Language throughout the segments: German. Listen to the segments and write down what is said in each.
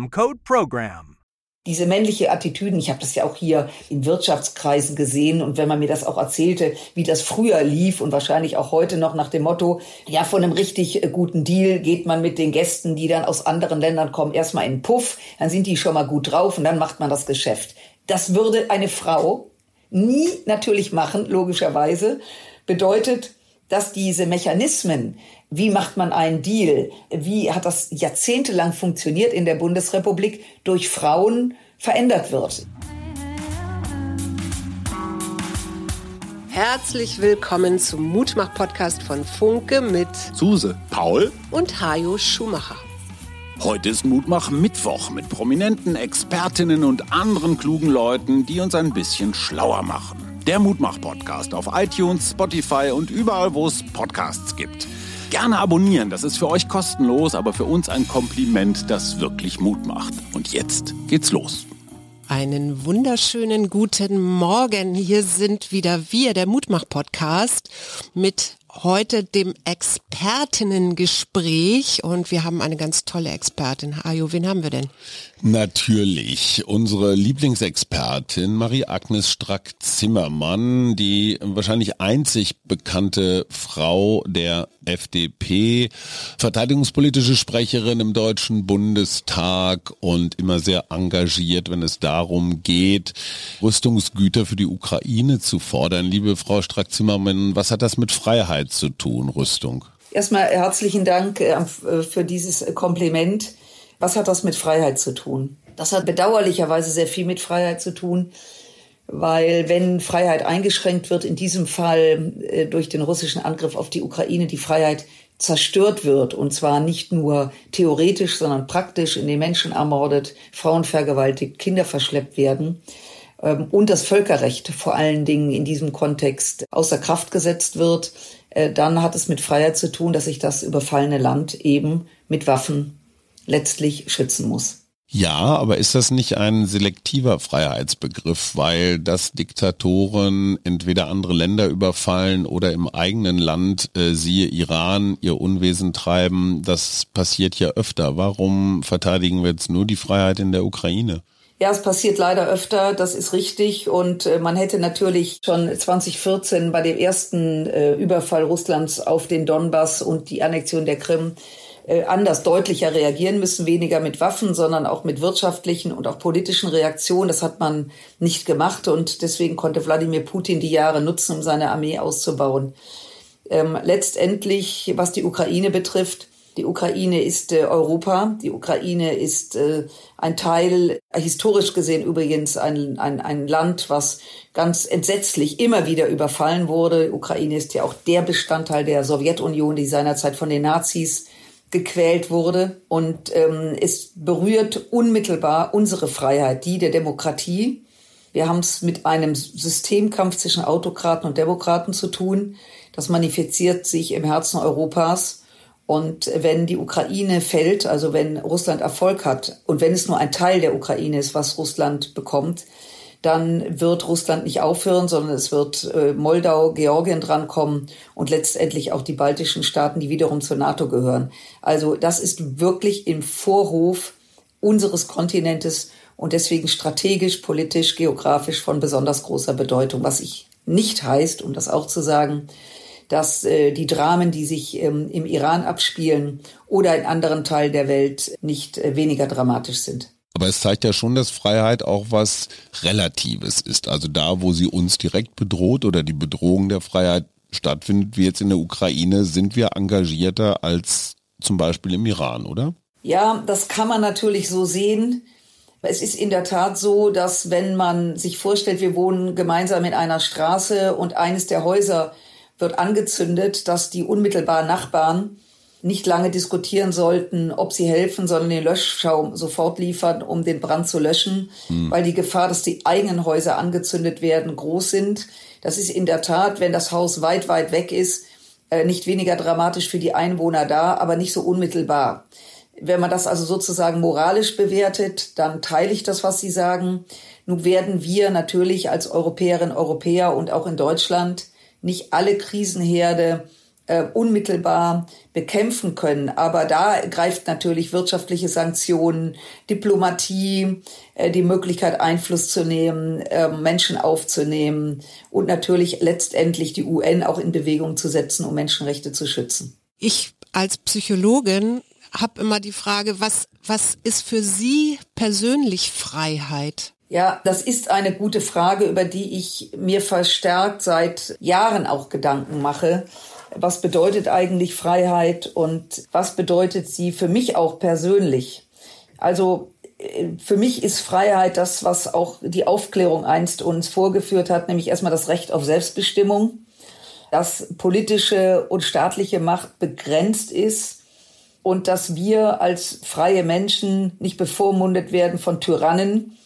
code PROGRAM. Diese männliche Attitüden, ich habe das ja auch hier in Wirtschaftskreisen gesehen und wenn man mir das auch erzählte, wie das früher lief und wahrscheinlich auch heute noch nach dem Motto, ja, von einem richtig äh, guten Deal geht man mit den Gästen, die dann aus anderen Ländern kommen, erstmal in den Puff, dann sind die schon mal gut drauf und dann macht man das Geschäft. Das würde eine Frau nie natürlich machen, logischerweise. Bedeutet, dass diese Mechanismen, wie macht man einen Deal, wie hat das jahrzehntelang funktioniert in der Bundesrepublik, durch Frauen verändert wird. Herzlich willkommen zum Mutmach-Podcast von Funke mit Suse, Paul und Hajo Schumacher. Heute ist Mutmach Mittwoch mit prominenten Expertinnen und anderen klugen Leuten, die uns ein bisschen schlauer machen. Der Mutmach-Podcast auf iTunes, Spotify und überall, wo es Podcasts gibt. Gerne abonnieren, das ist für euch kostenlos, aber für uns ein Kompliment, das wirklich Mut macht. Und jetzt geht's los. Einen wunderschönen guten Morgen. Hier sind wieder wir, der Mutmach-Podcast, mit heute dem Expertinnengespräch und wir haben eine ganz tolle Expertin. Ajo, wen haben wir denn? Natürlich unsere Lieblingsexpertin Marie-Agnes Strack-Zimmermann, die wahrscheinlich einzig bekannte Frau der FDP, verteidigungspolitische Sprecherin im Deutschen Bundestag und immer sehr engagiert, wenn es darum geht, Rüstungsgüter für die Ukraine zu fordern. Liebe Frau Strack-Zimmermann, was hat das mit Freiheit zu tun, Rüstung? Erstmal herzlichen Dank äh, für dieses Kompliment. Was hat das mit Freiheit zu tun? Das hat bedauerlicherweise sehr viel mit Freiheit zu tun, weil wenn Freiheit eingeschränkt wird, in diesem Fall äh, durch den russischen Angriff auf die Ukraine, die Freiheit zerstört wird, und zwar nicht nur theoretisch, sondern praktisch, in den Menschen ermordet, Frauen vergewaltigt, Kinder verschleppt werden, ähm, und das Völkerrecht vor allen Dingen in diesem Kontext außer Kraft gesetzt wird, äh, dann hat es mit Freiheit zu tun, dass sich das überfallene Land eben mit Waffen letztlich schützen muss. Ja, aber ist das nicht ein selektiver Freiheitsbegriff, weil das Diktatoren entweder andere Länder überfallen oder im eigenen Land, äh, siehe Iran, ihr Unwesen treiben? Das passiert ja öfter. Warum verteidigen wir jetzt nur die Freiheit in der Ukraine? Ja, es passiert leider öfter, das ist richtig. Und äh, man hätte natürlich schon 2014 bei dem ersten äh, Überfall Russlands auf den Donbass und die Annexion der Krim äh, anders, deutlicher reagieren müssen, weniger mit Waffen, sondern auch mit wirtschaftlichen und auch politischen Reaktionen. Das hat man nicht gemacht und deswegen konnte Wladimir Putin die Jahre nutzen, um seine Armee auszubauen. Ähm, letztendlich, was die Ukraine betrifft, die Ukraine ist äh, Europa. Die Ukraine ist äh, ein Teil, historisch gesehen übrigens ein, ein, ein Land, was ganz entsetzlich immer wieder überfallen wurde. Die Ukraine ist ja auch der Bestandteil der Sowjetunion, die seinerzeit von den Nazis gequält wurde. Und ähm, es berührt unmittelbar unsere Freiheit, die der Demokratie. Wir haben es mit einem Systemkampf zwischen Autokraten und Demokraten zu tun. Das manifestiert sich im Herzen Europas. Und wenn die Ukraine fällt, also wenn Russland Erfolg hat und wenn es nur ein Teil der Ukraine ist, was Russland bekommt, dann wird Russland nicht aufhören, sondern es wird äh, Moldau, Georgien drankommen und letztendlich auch die baltischen Staaten, die wiederum zur NATO gehören. Also das ist wirklich im Vorhof unseres Kontinentes und deswegen strategisch, politisch, geografisch von besonders großer Bedeutung, was ich nicht heißt, um das auch zu sagen, dass äh, die Dramen, die sich ähm, im Iran abspielen oder in anderen Teilen der Welt, nicht äh, weniger dramatisch sind. Aber es zeigt ja schon, dass Freiheit auch was Relatives ist. Also da, wo sie uns direkt bedroht oder die Bedrohung der Freiheit stattfindet, wie jetzt in der Ukraine, sind wir engagierter als zum Beispiel im Iran, oder? Ja, das kann man natürlich so sehen. Es ist in der Tat so, dass wenn man sich vorstellt, wir wohnen gemeinsam in einer Straße und eines der Häuser wird angezündet, dass die unmittelbaren Nachbarn nicht lange diskutieren sollten, ob sie helfen, sondern den Löschschaum sofort liefern, um den Brand zu löschen, mhm. weil die Gefahr, dass die eigenen Häuser angezündet werden, groß sind. Das ist in der Tat, wenn das Haus weit, weit weg ist, äh, nicht weniger dramatisch für die Einwohner da, aber nicht so unmittelbar. Wenn man das also sozusagen moralisch bewertet, dann teile ich das, was Sie sagen. Nun werden wir natürlich als Europäerinnen und Europäer und auch in Deutschland nicht alle Krisenherde äh, unmittelbar bekämpfen können. Aber da greift natürlich wirtschaftliche Sanktionen, Diplomatie, äh, die Möglichkeit, Einfluss zu nehmen, äh, Menschen aufzunehmen und natürlich letztendlich die UN auch in Bewegung zu setzen, um Menschenrechte zu schützen. Ich als Psychologin habe immer die Frage, was, was ist für Sie persönlich Freiheit? Ja, das ist eine gute Frage, über die ich mir verstärkt seit Jahren auch Gedanken mache. Was bedeutet eigentlich Freiheit und was bedeutet sie für mich auch persönlich. Also äh, für mich ist Freiheit das, was auch die Aufklärung einst uns vorgeführt hat, nämlich erstmal das Recht auf Selbstbestimmung, dass politische und staatliche Macht begrenzt ist und dass wir als freie Menschen nicht bevormundet werden von Tyrannen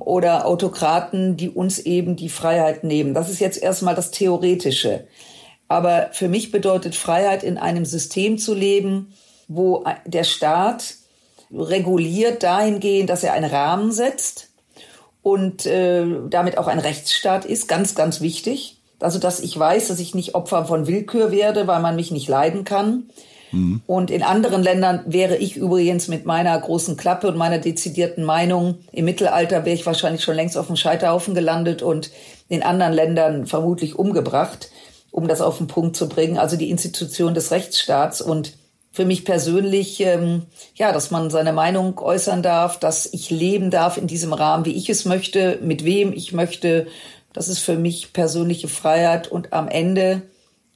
oder Autokraten, die uns eben die Freiheit nehmen. Das ist jetzt erstmal das Theoretische. Aber für mich bedeutet Freiheit, in einem System zu leben, wo der Staat reguliert dahingehend, dass er einen Rahmen setzt und äh, damit auch ein Rechtsstaat ist, ganz, ganz wichtig. Also, dass ich weiß, dass ich nicht Opfer von Willkür werde, weil man mich nicht leiden kann. Mhm. Und in anderen Ländern wäre ich übrigens mit meiner großen Klappe und meiner dezidierten Meinung, im Mittelalter wäre ich wahrscheinlich schon längst auf dem Scheiterhaufen gelandet und in anderen Ländern vermutlich umgebracht um das auf den Punkt zu bringen, also die Institution des Rechtsstaats und für mich persönlich, ähm, ja, dass man seine Meinung äußern darf, dass ich leben darf in diesem Rahmen, wie ich es möchte, mit wem ich möchte. Das ist für mich persönliche Freiheit und am Ende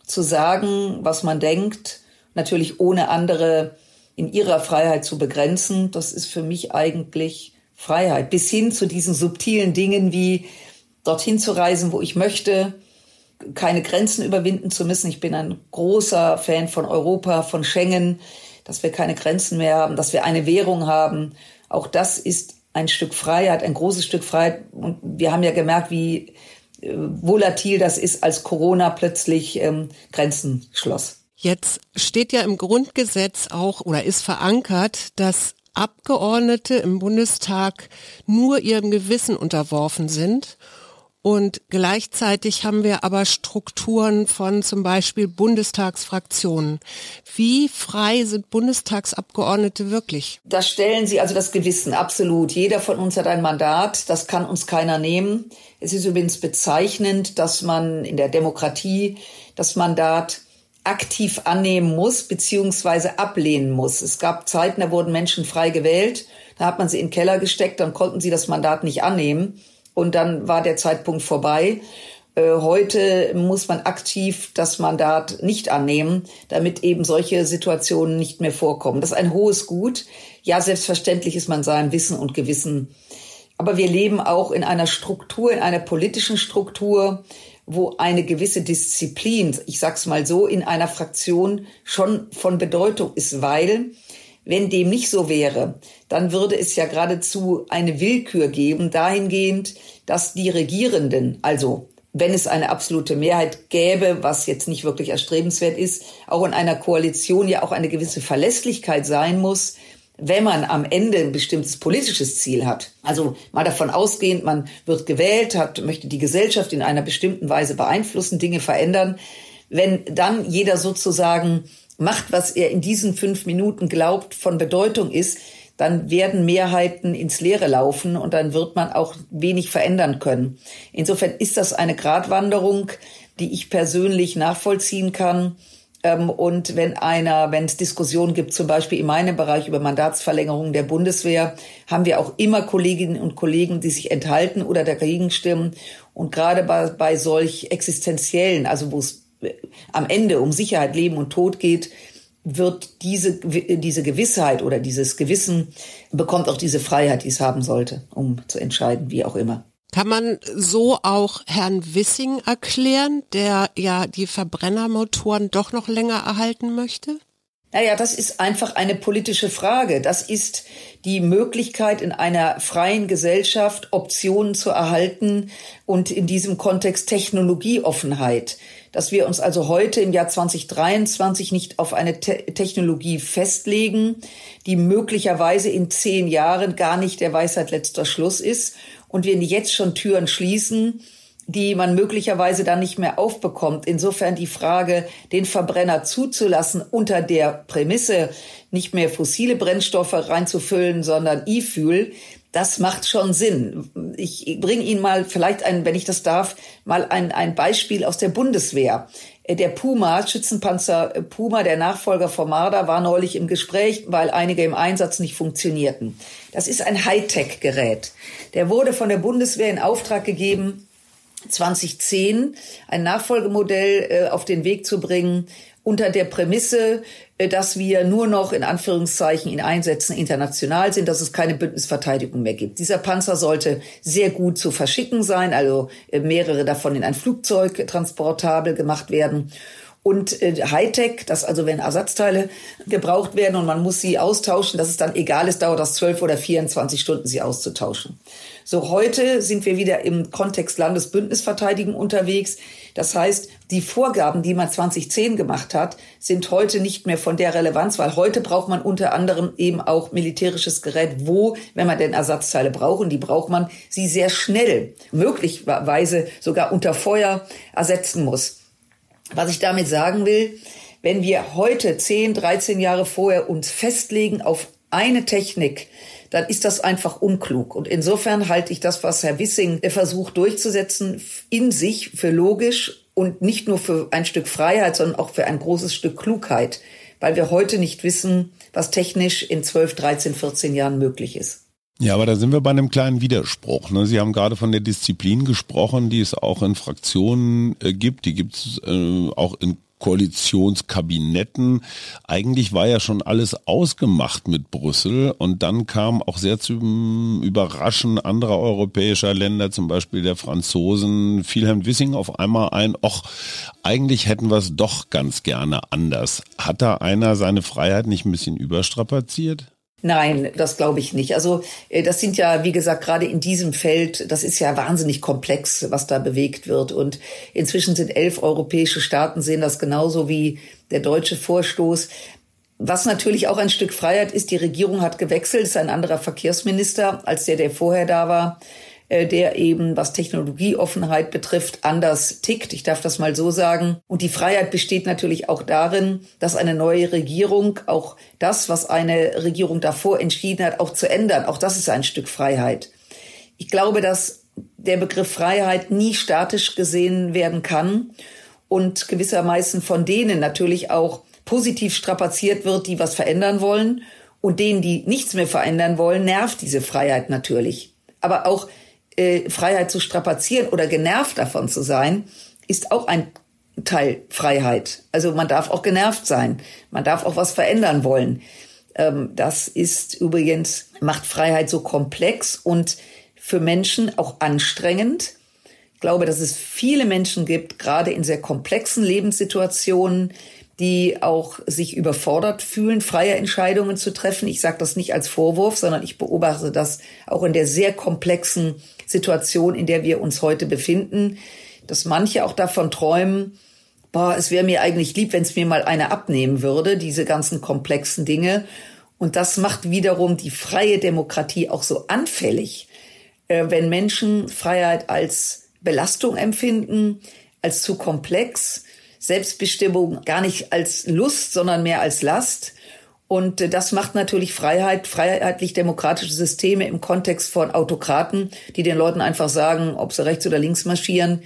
zu sagen, was man denkt, natürlich ohne andere in ihrer Freiheit zu begrenzen, das ist für mich eigentlich Freiheit. Bis hin zu diesen subtilen Dingen wie dorthin zu reisen, wo ich möchte, keine Grenzen überwinden zu müssen. Ich bin ein großer Fan von Europa, von Schengen, dass wir keine Grenzen mehr haben, dass wir eine Währung haben. Auch das ist ein Stück Freiheit, ein großes Stück Freiheit. Und wir haben ja gemerkt, wie äh, volatil das ist, als Corona plötzlich ähm, Grenzen schloss. Jetzt steht ja im Grundgesetz auch oder ist verankert, dass Abgeordnete im Bundestag nur ihrem Gewissen unterworfen sind und gleichzeitig haben wir aber Strukturen von zum Beispiel Bundestagsfraktionen. Wie frei sind Bundestagsabgeordnete wirklich? Das stellen sie also das Gewissen, absolut. Jeder von uns hat ein Mandat, das kann uns keiner nehmen. Es ist übrigens bezeichnend, dass man in der Demokratie das Mandat aktiv annehmen muss, beziehungsweise ablehnen muss. Es gab Zeiten, da wurden Menschen frei gewählt, da hat man sie in den Keller gesteckt, dann konnten sie das Mandat nicht annehmen und dann war der Zeitpunkt vorbei. Äh, heute muss man aktiv das Mandat nicht annehmen, damit eben solche Situationen nicht mehr vorkommen. Das ist ein hohes Gut. Ja, selbstverständlich ist man seinem Wissen und Gewissen. Aber wir leben auch in einer Struktur, in einer politischen Struktur, wo eine gewisse Disziplin, ich sag's mal so, in einer Fraktion schon von Bedeutung ist, weil wenn dem nicht so wäre, dann würde es ja geradezu eine Willkür geben, dahingehend, dass die Regierenden, also wenn es eine absolute Mehrheit gäbe, was jetzt nicht wirklich erstrebenswert ist, auch in einer Koalition ja auch eine gewisse Verlässlichkeit sein muss, wenn man am Ende ein bestimmtes politisches Ziel hat. Also mal davon ausgehend, man wird gewählt, hat, möchte die Gesellschaft in einer bestimmten Weise beeinflussen, Dinge verändern. Wenn dann jeder sozusagen macht, was er in diesen fünf Minuten glaubt, von Bedeutung ist, dann werden Mehrheiten ins Leere laufen und dann wird man auch wenig verändern können. Insofern ist das eine Gratwanderung, die ich persönlich nachvollziehen kann. Ähm, und wenn einer, wenn es Diskussionen gibt, zum Beispiel in meinem Bereich über Mandatsverlängerung der Bundeswehr, haben wir auch immer Kolleginnen und Kollegen, die sich enthalten oder dagegen stimmen. Und gerade bei, bei solch existenziellen, also wo es am Ende um Sicherheit, Leben und Tod geht, wird diese, diese Gewissheit oder dieses Gewissen bekommt auch diese Freiheit, die es haben sollte, um zu entscheiden, wie auch immer. Kann man so auch Herrn Wissing erklären, der ja die Verbrennermotoren doch noch länger erhalten möchte? Naja, das ist einfach eine politische Frage. Das ist die Möglichkeit, in einer freien Gesellschaft Optionen zu erhalten und in diesem Kontext Technologieoffenheit. Dass wir uns also heute im Jahr 2023 nicht auf eine Te Technologie festlegen, die möglicherweise in zehn Jahren gar nicht der Weisheit letzter Schluss ist und wir jetzt schon Türen schließen, die man möglicherweise dann nicht mehr aufbekommt. Insofern die Frage, den Verbrenner zuzulassen unter der Prämisse, nicht mehr fossile Brennstoffe reinzufüllen, sondern E-Fuel, das macht schon Sinn. Ich bringe Ihnen mal vielleicht ein, wenn ich das darf, mal ein, ein Beispiel aus der Bundeswehr. Der Puma, Schützenpanzer Puma, der Nachfolger von Marder, war neulich im Gespräch, weil einige im Einsatz nicht funktionierten. Das ist ein Hightech-Gerät. Der wurde von der Bundeswehr in Auftrag gegeben, 2010 ein Nachfolgemodell äh, auf den Weg zu bringen, unter der Prämisse, äh, dass wir nur noch in Anführungszeichen in Einsätzen international sind, dass es keine Bündnisverteidigung mehr gibt. Dieser Panzer sollte sehr gut zu verschicken sein, also äh, mehrere davon in ein Flugzeug transportabel gemacht werden und äh, Hightech, dass also wenn Ersatzteile gebraucht werden und man muss sie austauschen, dass es dann egal ist, dauert das 12 oder 24 Stunden, sie auszutauschen. So heute sind wir wieder im Kontext Landesbündnisverteidigung unterwegs. Das heißt, die Vorgaben, die man 2010 gemacht hat, sind heute nicht mehr von der Relevanz, weil heute braucht man unter anderem eben auch militärisches Gerät, wo, wenn man denn Ersatzteile braucht, und die braucht man, sie sehr schnell, möglicherweise sogar unter Feuer ersetzen muss. Was ich damit sagen will, wenn wir heute 10, 13 Jahre vorher uns festlegen auf eine Technik, dann ist das einfach unklug. Und insofern halte ich das, was Herr Wissing versucht durchzusetzen, in sich für logisch und nicht nur für ein Stück Freiheit, sondern auch für ein großes Stück Klugheit, weil wir heute nicht wissen, was technisch in 12, 13, 14 Jahren möglich ist. Ja, aber da sind wir bei einem kleinen Widerspruch. Ne? Sie haben gerade von der Disziplin gesprochen, die es auch in Fraktionen äh, gibt. Die gibt es äh, auch in Koalitionskabinetten. Eigentlich war ja schon alles ausgemacht mit Brüssel und dann kam auch sehr zum Überraschen anderer europäischer Länder, zum Beispiel der Franzosen, Wilhelm Wissing auf einmal ein, ach, eigentlich hätten wir es doch ganz gerne anders. Hat da einer seine Freiheit nicht ein bisschen überstrapaziert? Nein, das glaube ich nicht. Also äh, das sind ja, wie gesagt, gerade in diesem Feld, das ist ja wahnsinnig komplex, was da bewegt wird. Und inzwischen sind elf europäische Staaten, sehen das genauso wie der deutsche Vorstoß. Was natürlich auch ein Stück Freiheit ist, die Regierung hat gewechselt, ist ein anderer Verkehrsminister als der, der vorher da war. Äh, der eben, was Technologieoffenheit betrifft, anders tickt. Ich darf das mal so sagen. Und die Freiheit besteht natürlich auch darin, dass eine neue Regierung auch das, was eine Regierung davor entschieden hat, auch zu ändern. Auch das ist ein Stück Freiheit. Ich glaube, dass der Begriff Freiheit nie statisch gesehen werden kann und gewissermaßen von denen natürlich auch positiv strapaziert wird, die was verändern wollen. Und denen, die nichts mehr verändern wollen, nervt diese Freiheit natürlich. Aber auch äh, Freiheit zu strapazieren oder genervt davon zu sein, ist auch ein Teil Freiheit. Also man darf auch genervt sein. Man darf auch was verändern wollen. Ähm, das ist übrigens, macht Freiheit so komplex und für Menschen auch anstrengend. Ich glaube, dass es viele Menschen gibt, gerade in sehr komplexen Lebenssituationen, die auch sich überfordert fühlen, freie Entscheidungen zu treffen. Ich sage das nicht als Vorwurf, sondern ich beobachte das auch in der sehr komplexen Situation, in der wir uns heute befinden, dass manche auch davon träumen, boah, es wäre mir eigentlich lieb, wenn es mir mal einer abnehmen würde, diese ganzen komplexen Dinge. Und das macht wiederum die freie Demokratie auch so anfällig, äh, wenn Menschen Freiheit als Belastung empfinden, als zu komplex, Selbstbestimmung gar nicht als Lust, sondern mehr als Last. Und äh, das macht natürlich Freiheit, freiheitlich-demokratische Systeme im Kontext von Autokraten, die den Leuten einfach sagen, ob sie rechts oder links marschieren,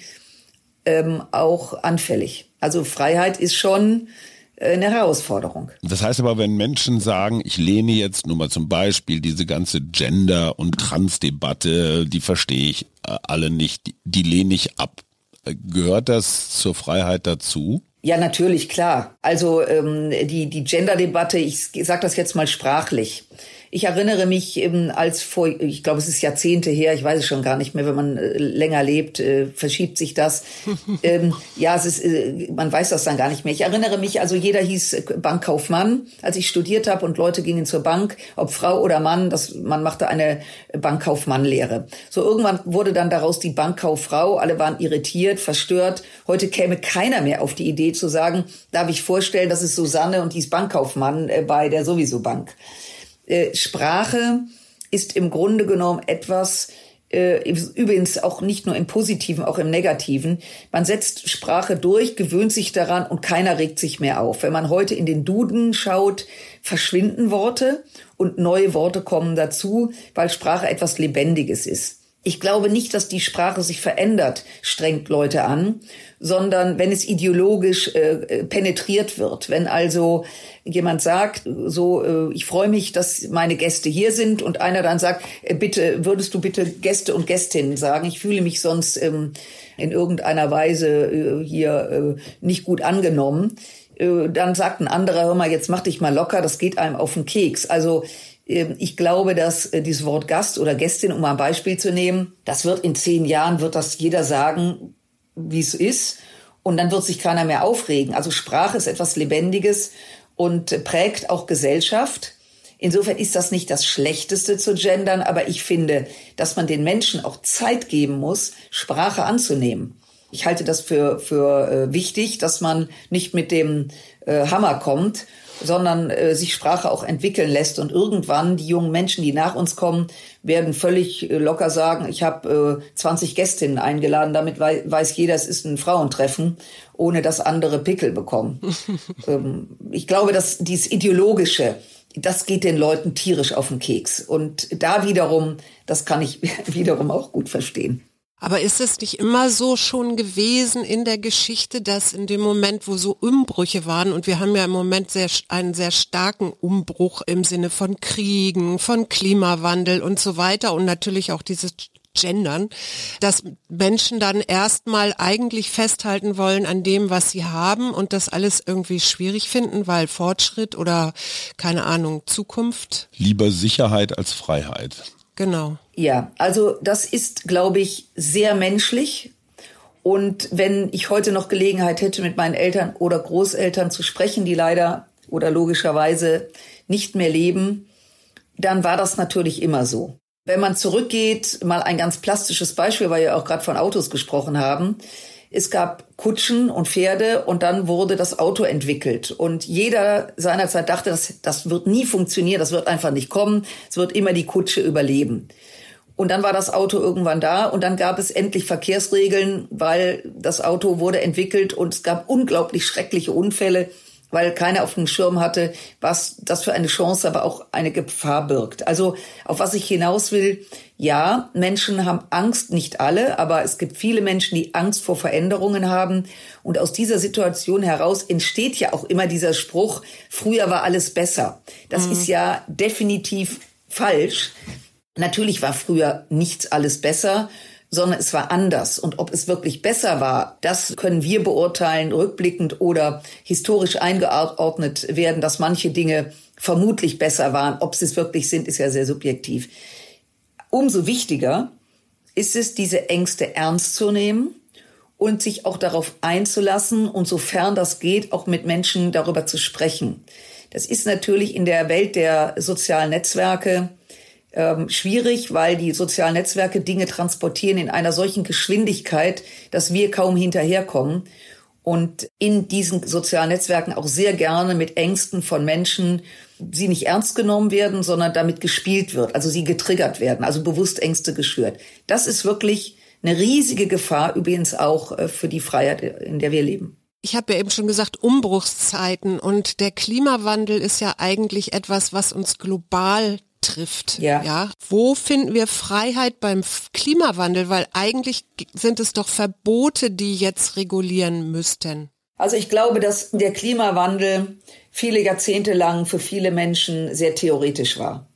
ähm, auch anfällig. Also Freiheit ist schon äh, eine Herausforderung. Das heißt aber, wenn Menschen sagen, ich lehne jetzt nur mal zum Beispiel diese ganze Gender- und Trans-Debatte, die verstehe ich äh, alle nicht, die, die lehne ich ab. Gehört das zur Freiheit dazu? Ja, natürlich, klar. Also ähm, die, die Gender-Debatte, ich sage das jetzt mal sprachlich. Ich erinnere mich eben als vor, ich glaube, es ist Jahrzehnte her, ich weiß es schon gar nicht mehr, wenn man äh, länger lebt, äh, verschiebt sich das. ähm, ja, es ist, äh, man weiß das dann gar nicht mehr. Ich erinnere mich, also jeder hieß Bankkaufmann, als ich studiert habe und Leute gingen zur Bank, ob Frau oder Mann, das, man machte eine Bankkaufmann-Lehre. So irgendwann wurde dann daraus die Bankkauffrau, alle waren irritiert, verstört. Heute käme keiner mehr auf die Idee zu sagen, darf ich vorstellen, das ist Susanne und die ist Bankkaufmann bei der sowieso Bank. Äh, Sprache ist im Grunde genommen etwas, äh, übrigens auch nicht nur im Positiven, auch im Negativen. Man setzt Sprache durch, gewöhnt sich daran und keiner regt sich mehr auf. Wenn man heute in den Duden schaut, verschwinden Worte und neue Worte kommen dazu, weil Sprache etwas Lebendiges ist. Ich glaube nicht, dass die Sprache sich verändert, strengt Leute an, sondern wenn es ideologisch äh, penetriert wird. Wenn also jemand sagt, so, äh, ich freue mich, dass meine Gäste hier sind und einer dann sagt, äh, bitte, würdest du bitte Gäste und Gästinnen sagen? Ich fühle mich sonst ähm, in irgendeiner Weise äh, hier äh, nicht gut angenommen. Äh, dann sagt ein anderer, hör mal, jetzt mach dich mal locker, das geht einem auf den Keks. Also ähm, ich glaube, dass äh, dieses Wort Gast oder Gästin, um mal ein Beispiel zu nehmen, das wird in zehn Jahren, wird das jeder sagen, wie es ist. Und dann wird sich keiner mehr aufregen. Also Sprache ist etwas Lebendiges und prägt auch Gesellschaft. Insofern ist das nicht das Schlechteste zu gendern, aber ich finde, dass man den Menschen auch Zeit geben muss, Sprache anzunehmen. Ich halte das für, für äh, wichtig, dass man nicht mit dem äh, Hammer kommt sondern äh, sich Sprache auch entwickeln lässt. Und irgendwann die jungen Menschen, die nach uns kommen, werden völlig äh, locker sagen, ich habe äh, 20 Gästinnen eingeladen, damit wei weiß jeder, es ist ein Frauentreffen, ohne dass andere Pickel bekommen. ähm, ich glaube, dass dieses Ideologische, das geht den Leuten tierisch auf den Keks. Und da wiederum, das kann ich wiederum auch gut verstehen. Aber ist es nicht immer so schon gewesen in der Geschichte, dass in dem Moment, wo so Umbrüche waren, und wir haben ja im Moment sehr, einen sehr starken Umbruch im Sinne von Kriegen, von Klimawandel und so weiter und natürlich auch dieses Gendern, dass Menschen dann erstmal eigentlich festhalten wollen an dem, was sie haben und das alles irgendwie schwierig finden, weil Fortschritt oder keine Ahnung, Zukunft. Lieber Sicherheit als Freiheit. Genau. Ja, also das ist, glaube ich, sehr menschlich. Und wenn ich heute noch Gelegenheit hätte, mit meinen Eltern oder Großeltern zu sprechen, die leider oder logischerweise nicht mehr leben, dann war das natürlich immer so. Wenn man zurückgeht, mal ein ganz plastisches Beispiel, weil wir auch gerade von Autos gesprochen haben. Es gab Kutschen und Pferde und dann wurde das Auto entwickelt. Und jeder seinerzeit dachte, das, das wird nie funktionieren, das wird einfach nicht kommen, es wird immer die Kutsche überleben. Und dann war das Auto irgendwann da und dann gab es endlich Verkehrsregeln, weil das Auto wurde entwickelt und es gab unglaublich schreckliche Unfälle weil keiner auf dem Schirm hatte, was das für eine Chance, aber auch eine Gefahr birgt. Also auf was ich hinaus will, ja, Menschen haben Angst, nicht alle, aber es gibt viele Menschen, die Angst vor Veränderungen haben. Und aus dieser Situation heraus entsteht ja auch immer dieser Spruch, früher war alles besser. Das mhm. ist ja definitiv falsch. Natürlich war früher nichts alles besser sondern es war anders. Und ob es wirklich besser war, das können wir beurteilen, rückblickend oder historisch eingeordnet werden, dass manche Dinge vermutlich besser waren. Ob sie es wirklich sind, ist ja sehr subjektiv. Umso wichtiger ist es, diese Ängste ernst zu nehmen und sich auch darauf einzulassen und sofern das geht, auch mit Menschen darüber zu sprechen. Das ist natürlich in der Welt der sozialen Netzwerke ähm, schwierig, weil die sozialen Netzwerke Dinge transportieren in einer solchen Geschwindigkeit, dass wir kaum hinterherkommen und in diesen sozialen Netzwerken auch sehr gerne mit Ängsten von Menschen, sie nicht ernst genommen werden, sondern damit gespielt wird, also sie getriggert werden, also bewusst Ängste geschürt. Das ist wirklich eine riesige Gefahr, übrigens auch äh, für die Freiheit, in der wir leben. Ich habe ja eben schon gesagt, Umbruchszeiten und der Klimawandel ist ja eigentlich etwas, was uns global trifft. Ja. ja. Wo finden wir Freiheit beim Klimawandel? Weil eigentlich sind es doch Verbote, die jetzt regulieren müssten. Also ich glaube, dass der Klimawandel viele Jahrzehnte lang für viele Menschen sehr theoretisch war.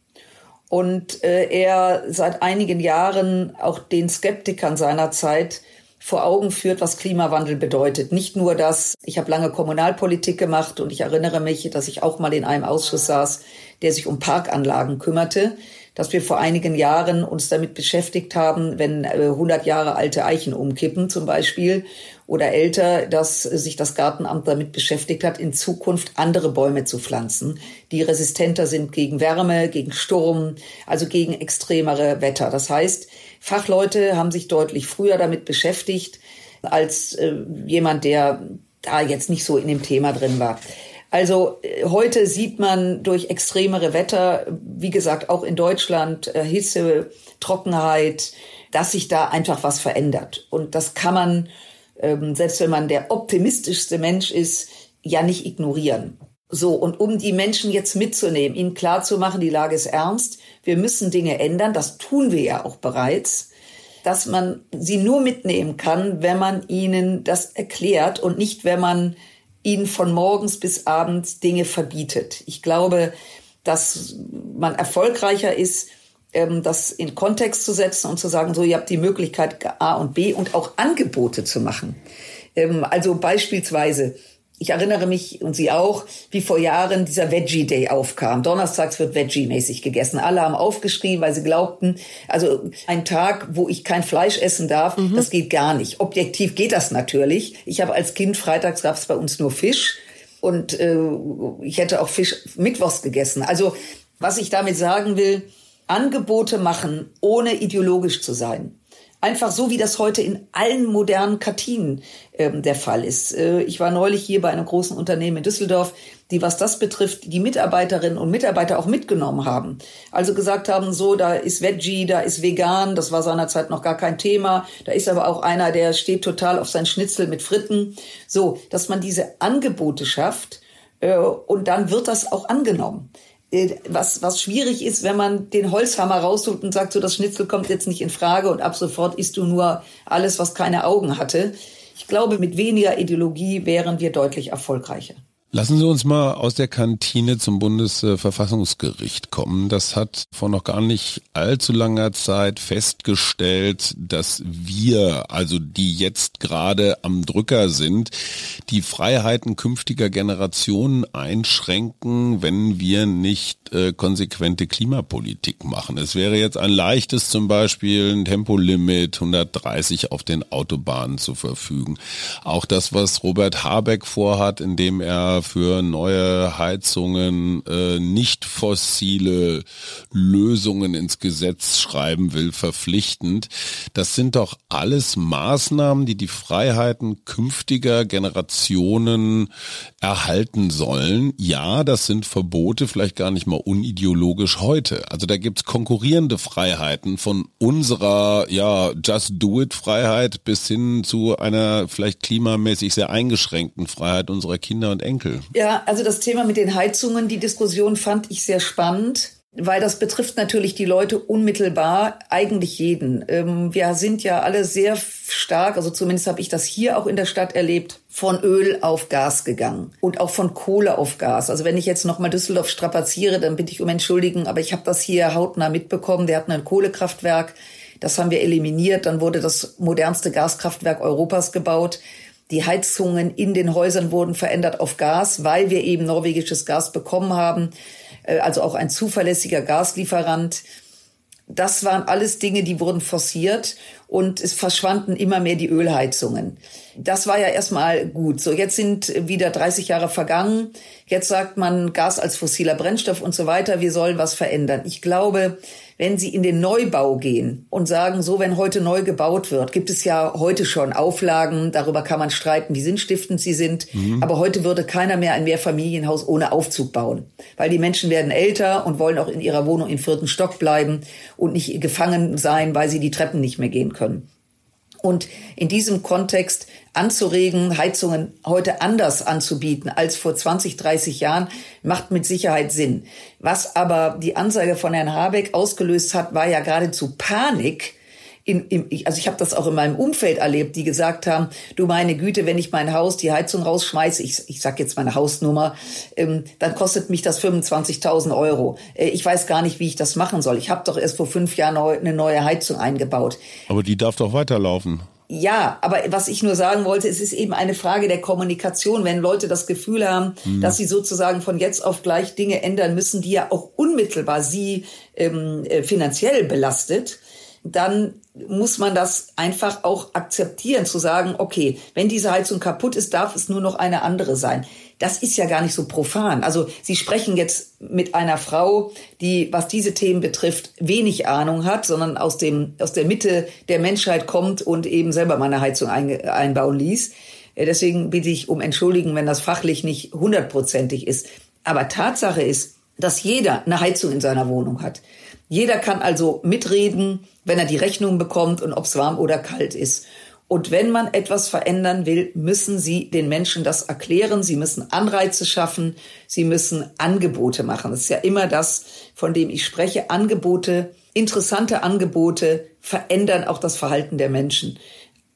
Und äh, er seit einigen Jahren auch den Skeptikern seiner Zeit vor Augen führt, was Klimawandel bedeutet. Nicht nur das, ich habe lange Kommunalpolitik gemacht und ich erinnere mich, dass ich auch mal in einem Ausschuss saß, der sich um Parkanlagen kümmerte, dass wir vor einigen Jahren uns damit beschäftigt haben, wenn 100 äh, Jahre alte Eichen umkippen zum Beispiel oder älter, dass sich das Gartenamt damit beschäftigt hat, in Zukunft andere Bäume zu pflanzen, die resistenter sind gegen Wärme, gegen Sturm, also gegen extremere Wetter. Das heißt, Fachleute haben sich deutlich früher damit beschäftigt als äh, jemand, der da jetzt nicht so in dem Thema drin war. Also äh, heute sieht man durch extremere Wetter, wie gesagt, auch in Deutschland, äh, Hitze, Trockenheit, dass sich da einfach was verändert. Und das kann man, ähm, selbst wenn man der optimistischste Mensch ist, ja nicht ignorieren. So, und um die Menschen jetzt mitzunehmen, ihnen klarzumachen, die Lage ist ernst, wir müssen Dinge ändern, das tun wir ja auch bereits, dass man sie nur mitnehmen kann, wenn man ihnen das erklärt und nicht, wenn man ihnen von morgens bis abends Dinge verbietet. Ich glaube, dass man erfolgreicher ist, ähm, das in Kontext zu setzen und zu sagen, so, ihr habt die Möglichkeit A und B und auch Angebote zu machen. Ähm, also beispielsweise, ich erinnere mich und Sie auch, wie vor Jahren dieser Veggie Day aufkam. Donnerstags wird Veggie-mäßig gegessen. Alle haben aufgeschrieben, weil sie glaubten, also ein Tag, wo ich kein Fleisch essen darf, mhm. das geht gar nicht. Objektiv geht das natürlich. Ich habe als Kind freitags gab es bei uns nur Fisch und äh, ich hätte auch Fisch mittwochs gegessen. Also was ich damit sagen will, Angebote machen, ohne ideologisch zu sein. Einfach so, wie das heute in allen modernen Kartinen ähm, der Fall ist. Äh, ich war neulich hier bei einem großen Unternehmen in Düsseldorf, die, was das betrifft, die Mitarbeiterinnen und Mitarbeiter auch mitgenommen haben. Also gesagt haben, so, da ist Veggie, da ist vegan, das war seinerzeit noch gar kein Thema. Da ist aber auch einer, der steht total auf sein Schnitzel mit Fritten. So, dass man diese Angebote schafft äh, und dann wird das auch angenommen. Äh, was, was schwierig ist, wenn man den Holzhammer rausholt und sagt, so das Schnitzel kommt jetzt nicht in Frage und ab sofort isst du nur alles, was keine Augen hatte. Ich glaube, mit weniger Ideologie wären wir deutlich erfolgreicher. Lassen Sie uns mal aus der Kantine zum Bundesverfassungsgericht kommen. Das hat vor noch gar nicht allzu langer Zeit festgestellt, dass wir, also die jetzt gerade am Drücker sind, die Freiheiten künftiger Generationen einschränken, wenn wir nicht äh, konsequente Klimapolitik machen. Es wäre jetzt ein leichtes zum Beispiel ein Tempolimit 130 auf den Autobahnen zu verfügen. Auch das, was Robert Habeck vorhat, indem er für neue Heizungen äh, nicht fossile Lösungen ins Gesetz schreiben will, verpflichtend. Das sind doch alles Maßnahmen, die die Freiheiten künftiger Generationen erhalten sollen. Ja, das sind Verbote, vielleicht gar nicht mal unideologisch heute. Also da gibt's konkurrierende Freiheiten von unserer ja Just Do It Freiheit bis hin zu einer vielleicht klimamäßig sehr eingeschränkten Freiheit unserer Kinder und Enkel. Ja, also das Thema mit den Heizungen, die Diskussion fand ich sehr spannend, weil das betrifft natürlich die Leute unmittelbar, eigentlich jeden. Ähm, wir sind ja alle sehr stark, also zumindest habe ich das hier auch in der Stadt erlebt, von Öl auf Gas gegangen und auch von Kohle auf Gas. Also wenn ich jetzt nochmal Düsseldorf strapaziere, dann bitte ich um Entschuldigen, aber ich habe das hier hautnah mitbekommen. Wir hatten ein Kohlekraftwerk, das haben wir eliminiert, dann wurde das modernste Gaskraftwerk Europas gebaut. Die Heizungen in den Häusern wurden verändert auf Gas, weil wir eben norwegisches Gas bekommen haben, äh, also auch ein zuverlässiger Gaslieferant. Das waren alles Dinge, die wurden forciert und es verschwanden immer mehr die Ölheizungen. Das war ja erstmal gut. So, jetzt sind wieder 30 Jahre vergangen. Jetzt sagt man Gas als fossiler Brennstoff und so weiter. Wir sollen was verändern. Ich glaube, wenn Sie in den Neubau gehen und sagen, so, wenn heute neu gebaut wird, gibt es ja heute schon Auflagen, darüber kann man streiten, wie sinnstiftend sie sind. Mhm. Aber heute würde keiner mehr ein Mehrfamilienhaus ohne Aufzug bauen. Weil die Menschen werden älter und wollen auch in ihrer Wohnung im vierten Stock bleiben und nicht gefangen sein, weil sie die Treppen nicht mehr gehen können. Und in diesem Kontext anzuregen, Heizungen heute anders anzubieten als vor 20, 30 Jahren, macht mit Sicherheit Sinn. Was aber die Ansage von Herrn Habeck ausgelöst hat, war ja geradezu Panik, in, in, also ich habe das auch in meinem Umfeld erlebt, die gesagt haben, du meine Güte, wenn ich mein Haus, die Heizung rausschmeiße, ich, ich sag jetzt meine Hausnummer, ähm, dann kostet mich das 25.000 Euro. Äh, ich weiß gar nicht, wie ich das machen soll. Ich habe doch erst vor fünf Jahren neu, eine neue Heizung eingebaut. Aber die darf doch weiterlaufen. Ja, aber was ich nur sagen wollte, es ist eben eine Frage der Kommunikation. Wenn Leute das Gefühl haben, mhm. dass sie sozusagen von jetzt auf gleich Dinge ändern müssen, die ja auch unmittelbar sie ähm, äh, finanziell belastet, dann muss man das einfach auch akzeptieren, zu sagen, okay, wenn diese Heizung kaputt ist, darf es nur noch eine andere sein. Das ist ja gar nicht so profan. Also Sie sprechen jetzt mit einer Frau, die, was diese Themen betrifft, wenig Ahnung hat, sondern aus dem, aus der Mitte der Menschheit kommt und eben selber mal eine Heizung ein, einbauen ließ. Äh, deswegen bitte ich um Entschuldigen, wenn das fachlich nicht hundertprozentig ist. Aber Tatsache ist, dass jeder eine Heizung in seiner Wohnung hat. Jeder kann also mitreden, wenn er die Rechnung bekommt und ob es warm oder kalt ist. Und wenn man etwas verändern will, müssen Sie den Menschen das erklären. Sie müssen Anreize schaffen. Sie müssen Angebote machen. Das ist ja immer das, von dem ich spreche. Angebote, interessante Angebote verändern auch das Verhalten der Menschen.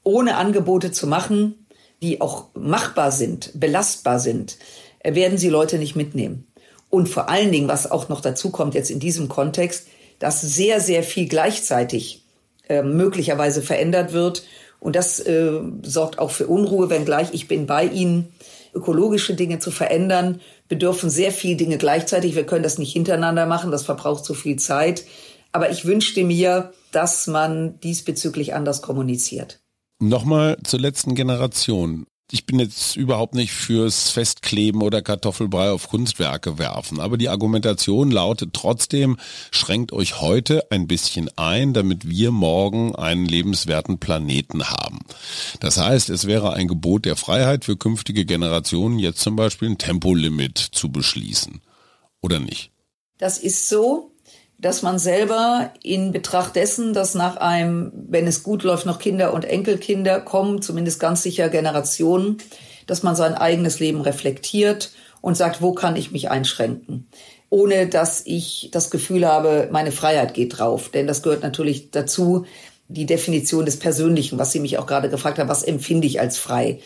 Ohne Angebote zu machen, die auch machbar sind, belastbar sind, werden Sie Leute nicht mitnehmen. Und vor allen Dingen, was auch noch dazu kommt jetzt in diesem Kontext, dass sehr, sehr viel gleichzeitig äh, möglicherweise verändert wird. Und das äh, sorgt auch für Unruhe, wenngleich ich bin bei Ihnen, ökologische Dinge zu verändern, bedürfen sehr viel Dinge gleichzeitig. Wir können das nicht hintereinander machen, das verbraucht zu viel Zeit. Aber ich wünschte mir, dass man diesbezüglich anders kommuniziert. Nochmal zur letzten Generation ich bin jetzt überhaupt nicht fürs Festkleben oder Kartoffelbrei auf Kunstwerke werfen, aber die Argumentation lautet trotzdem, schränkt euch heute ein bisschen ein, damit wir morgen einen lebenswerten Planeten haben. Das heißt, es wäre ein Gebot der Freiheit für künftige Generationen, jetzt zum Beispiel ein Tempolimit zu beschließen. Oder nicht? Das ist so dass man selber in Betracht dessen, dass nach einem, wenn es gut läuft, noch Kinder und Enkelkinder kommen, zumindest ganz sicher Generationen, dass man sein eigenes Leben reflektiert und sagt, wo kann ich mich einschränken? Ohne dass ich das Gefühl habe, meine Freiheit geht drauf. Denn das gehört natürlich dazu, die Definition des Persönlichen, was Sie mich auch gerade gefragt haben, was empfinde ich als frei?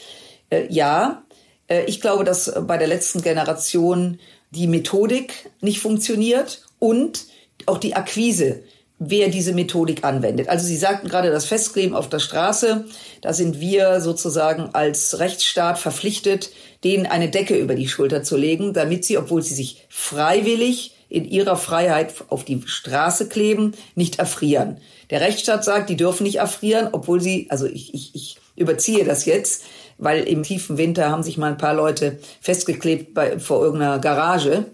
Äh, ja, äh, ich glaube, dass bei der letzten Generation die Methodik nicht funktioniert und auch die Akquise, wer diese Methodik anwendet. Also Sie sagten gerade das Festkleben auf der Straße, da sind wir sozusagen als Rechtsstaat verpflichtet, denen eine Decke über die Schulter zu legen, damit sie, obwohl sie sich freiwillig in ihrer Freiheit auf die Straße kleben, nicht erfrieren. Der Rechtsstaat sagt, die dürfen nicht erfrieren, obwohl sie, also ich, ich, ich überziehe das jetzt, weil im tiefen Winter haben sich mal ein paar Leute festgeklebt bei, vor irgendeiner Garage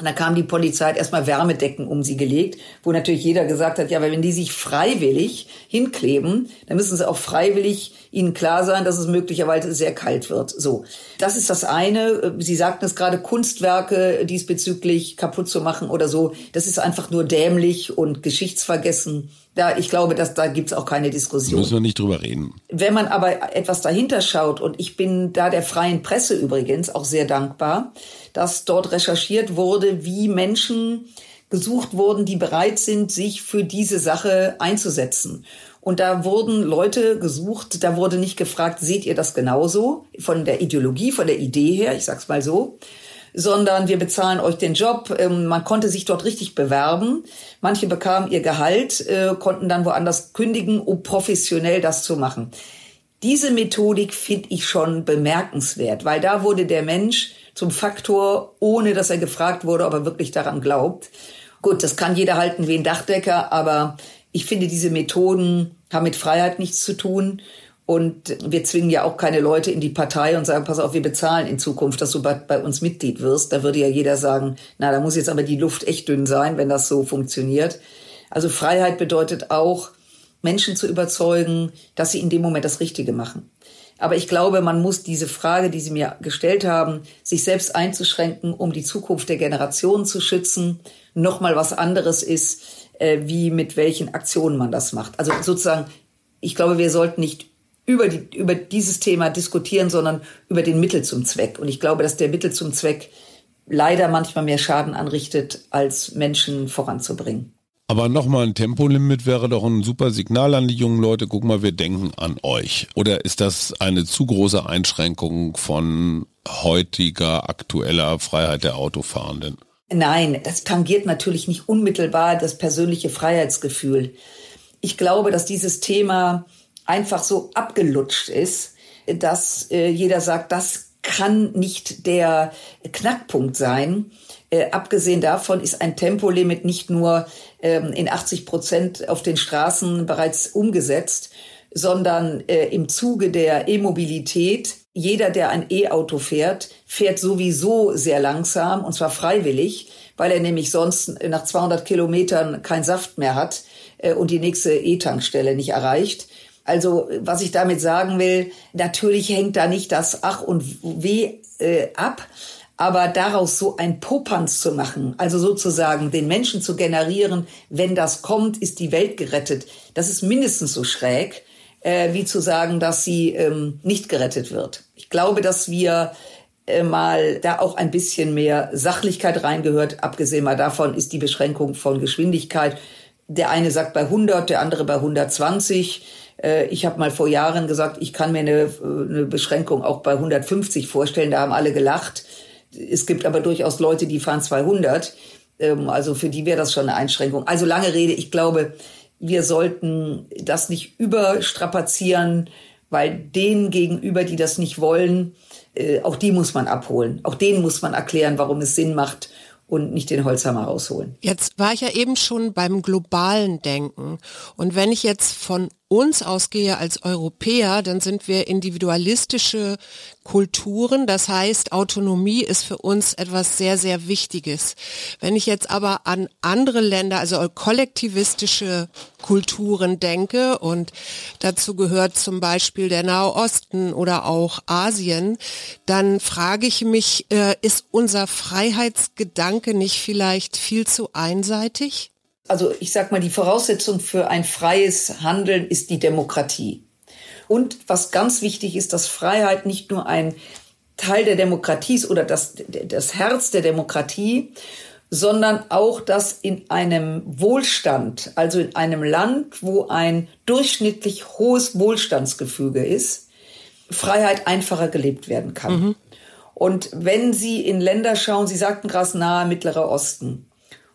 und dann kam die Polizei, hat erstmal Wärmedecken um sie gelegt, wo natürlich jeder gesagt hat, ja, aber wenn die sich freiwillig hinkleben, dann müssen sie auch freiwillig ihnen klar sein, dass es möglicherweise sehr kalt wird. So. Das ist das eine. Sie sagten es gerade, Kunstwerke diesbezüglich kaputt zu machen oder so. Das ist einfach nur dämlich und geschichtsvergessen. Da, ich glaube, dass da gibt's auch keine Diskussion. Müssen wir nicht drüber reden. Wenn man aber etwas dahinter schaut, und ich bin da der freien Presse übrigens auch sehr dankbar, dass dort recherchiert wurde, wie Menschen gesucht wurden, die bereit sind, sich für diese Sache einzusetzen. Und da wurden Leute gesucht, da wurde nicht gefragt, seht ihr das genauso? Von der Ideologie, von der Idee her, ich sag's mal so, sondern wir bezahlen euch den Job. Ähm, man konnte sich dort richtig bewerben. Manche bekamen ihr Gehalt, äh, konnten dann woanders kündigen, um professionell das zu machen. Diese Methodik finde ich schon bemerkenswert, weil da wurde der Mensch zum Faktor, ohne dass er gefragt wurde, ob er wirklich daran glaubt. Gut, das kann jeder halten wie ein Dachdecker, aber ich finde, diese Methoden haben mit Freiheit nichts zu tun. Und wir zwingen ja auch keine Leute in die Partei und sagen, pass auf, wir bezahlen in Zukunft, dass du bei, bei, uns Mitglied wirst. Da würde ja jeder sagen, na, da muss jetzt aber die Luft echt dünn sein, wenn das so funktioniert. Also Freiheit bedeutet auch, Menschen zu überzeugen, dass sie in dem Moment das Richtige machen. Aber ich glaube, man muss diese Frage, die Sie mir gestellt haben, sich selbst einzuschränken, um die Zukunft der Generationen zu schützen, nochmal was anderes ist, äh, wie mit welchen Aktionen man das macht. Also sozusagen, ich glaube, wir sollten nicht über, die, über dieses Thema diskutieren, sondern über den Mittel zum Zweck. Und ich glaube, dass der Mittel zum Zweck leider manchmal mehr Schaden anrichtet, als Menschen voranzubringen. Aber nochmal ein Tempolimit wäre doch ein super Signal an die jungen Leute. Guck mal, wir denken an euch. Oder ist das eine zu große Einschränkung von heutiger aktueller Freiheit der Autofahrenden? Nein, das tangiert natürlich nicht unmittelbar das persönliche Freiheitsgefühl. Ich glaube, dass dieses Thema einfach so abgelutscht ist, dass äh, jeder sagt, das kann nicht der Knackpunkt sein. Äh, abgesehen davon ist ein Tempolimit nicht nur ähm, in 80 Prozent auf den Straßen bereits umgesetzt, sondern äh, im Zuge der E-Mobilität. Jeder, der ein E-Auto fährt, fährt sowieso sehr langsam und zwar freiwillig, weil er nämlich sonst nach 200 Kilometern keinen Saft mehr hat äh, und die nächste E-Tankstelle nicht erreicht. Also was ich damit sagen will, natürlich hängt da nicht das Ach und Weh äh, ab, aber daraus so ein Popanz zu machen, also sozusagen den Menschen zu generieren, wenn das kommt, ist die Welt gerettet, das ist mindestens so schräg, äh, wie zu sagen, dass sie ähm, nicht gerettet wird. Ich glaube, dass wir äh, mal da auch ein bisschen mehr Sachlichkeit reingehört. Abgesehen mal davon ist die Beschränkung von Geschwindigkeit. Der eine sagt bei 100, der andere bei 120. Äh, ich habe mal vor Jahren gesagt, ich kann mir eine, eine Beschränkung auch bei 150 vorstellen. Da haben alle gelacht. Es gibt aber durchaus Leute, die fahren 200. Ähm, also für die wäre das schon eine Einschränkung. Also lange Rede, ich glaube, wir sollten das nicht überstrapazieren, weil denen gegenüber, die das nicht wollen, äh, auch die muss man abholen. Auch denen muss man erklären, warum es Sinn macht und nicht den Holzhammer rausholen. Jetzt war ich ja eben schon beim globalen Denken. Und wenn ich jetzt von uns ausgehe als Europäer, dann sind wir individualistische Kulturen. Das heißt, Autonomie ist für uns etwas sehr, sehr Wichtiges. Wenn ich jetzt aber an andere Länder, also kollektivistische Kulturen denke und dazu gehört zum Beispiel der Nahe Osten oder auch Asien, dann frage ich mich, äh, ist unser Freiheitsgedanke nicht vielleicht viel zu einseitig? Also ich sag mal, die Voraussetzung für ein freies Handeln ist die Demokratie. Und was ganz wichtig ist, dass Freiheit nicht nur ein Teil der Demokratie ist oder das, das Herz der Demokratie, sondern auch, dass in einem Wohlstand, also in einem Land, wo ein durchschnittlich hohes Wohlstandsgefüge ist, Freiheit einfacher gelebt werden kann. Mhm. Und wenn Sie in Länder schauen, Sie sagten gerade nahe Mittlerer Osten,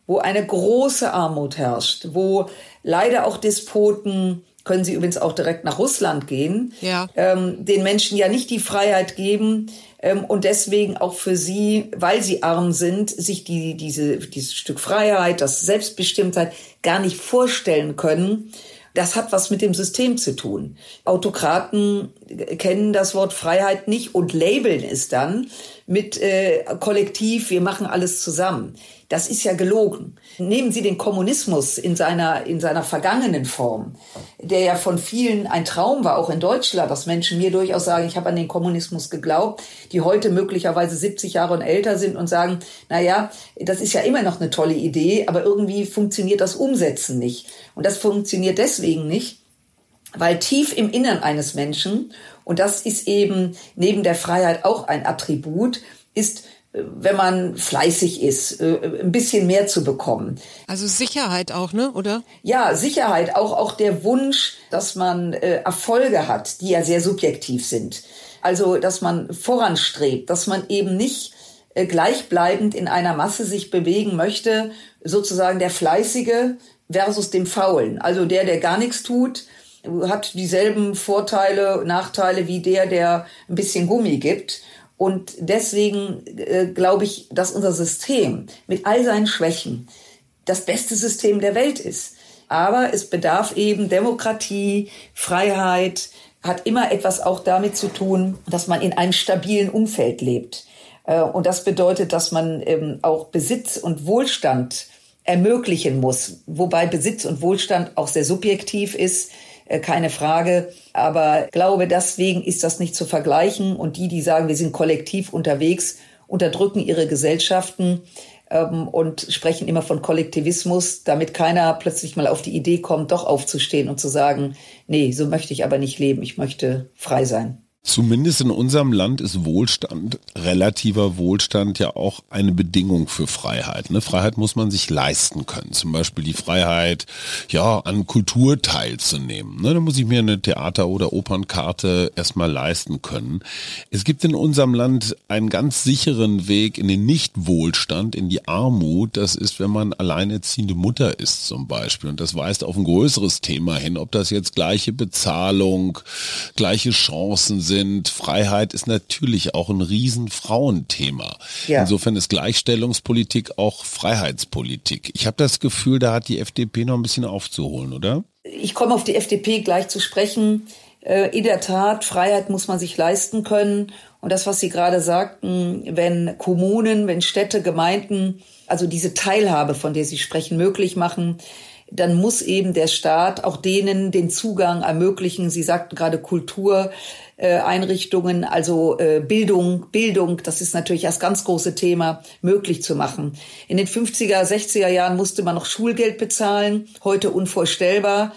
wo eine große Armut herrscht, wo leider auch Despoten, können Sie übrigens auch direkt nach Russland gehen, ja. ähm, den Menschen ja nicht die Freiheit geben ähm, und deswegen auch für sie, weil sie arm sind, sich die, diese, dieses Stück Freiheit, das Selbstbestimmtheit gar nicht vorstellen können. Das hat was mit dem System zu tun. Autokraten kennen das Wort Freiheit nicht und labeln es dann mit äh, Kollektiv, wir machen alles zusammen. Das ist ja gelogen. Nehmen Sie den Kommunismus in seiner, in seiner vergangenen Form, der ja von vielen ein Traum war, auch in Deutschland, dass Menschen mir durchaus sagen, ich habe an den Kommunismus geglaubt, die heute möglicherweise 70 Jahre und älter sind und sagen, na ja, das ist ja immer noch eine tolle Idee, aber irgendwie funktioniert das Umsetzen nicht. Und das funktioniert deswegen nicht, weil tief im Innern eines Menschen, und das ist eben neben der Freiheit auch ein Attribut, ist wenn man fleißig ist, äh, ein bisschen mehr zu bekommen. Also Sicherheit auch, ne, oder? Ja, Sicherheit, auch, auch der Wunsch, dass man äh, Erfolge hat, die ja sehr subjektiv sind. Also, dass man voranstrebt, dass man eben nicht äh, gleichbleibend in einer Masse sich bewegen möchte, sozusagen der Fleißige versus dem Faulen. Also der, der gar nichts tut, hat dieselben Vorteile, Nachteile wie der, der ein bisschen Gummi gibt. Und deswegen äh, glaube ich, dass unser System mit all seinen Schwächen das beste System der Welt ist. Aber es bedarf eben Demokratie, Freiheit, hat immer etwas auch damit zu tun, dass man in einem stabilen Umfeld lebt. Äh, und das bedeutet, dass man ähm, auch Besitz und Wohlstand ermöglichen muss, wobei Besitz und Wohlstand auch sehr subjektiv ist. Äh, keine Frage. Aber glaube, deswegen ist das nicht zu vergleichen. Und die, die sagen, wir sind kollektiv unterwegs, unterdrücken ihre Gesellschaften ähm, und sprechen immer von Kollektivismus, damit keiner plötzlich mal auf die Idee kommt, doch aufzustehen und zu sagen, nee, so möchte ich aber nicht leben, ich möchte frei sein. Zumindest in unserem Land ist Wohlstand, relativer Wohlstand ja auch eine Bedingung für Freiheit. Ne? Freiheit muss man sich leisten können. Zum Beispiel die Freiheit, ja, an Kultur teilzunehmen. Ne? Da muss ich mir eine Theater- oder Opernkarte erstmal leisten können. Es gibt in unserem Land einen ganz sicheren Weg in den Nichtwohlstand, in die Armut. Das ist, wenn man alleinerziehende Mutter ist zum Beispiel. Und das weist auf ein größeres Thema hin, ob das jetzt gleiche Bezahlung, gleiche Chancen sind sind. Freiheit ist natürlich auch ein Riesenfrauenthema. Ja. Insofern ist Gleichstellungspolitik auch Freiheitspolitik. Ich habe das Gefühl, da hat die FDP noch ein bisschen aufzuholen, oder? Ich komme auf die FDP gleich zu sprechen. Äh, in der Tat, Freiheit muss man sich leisten können. Und das, was Sie gerade sagten, wenn Kommunen, wenn Städte, Gemeinden, also diese Teilhabe, von der Sie sprechen, möglich machen, dann muss eben der Staat auch denen den Zugang ermöglichen. Sie sagten gerade Kultur, äh, Einrichtungen, also äh, Bildung, Bildung, das ist natürlich das ganz große Thema, möglich zu machen. In den 50er, 60er Jahren musste man noch Schulgeld bezahlen, heute unvorstellbar.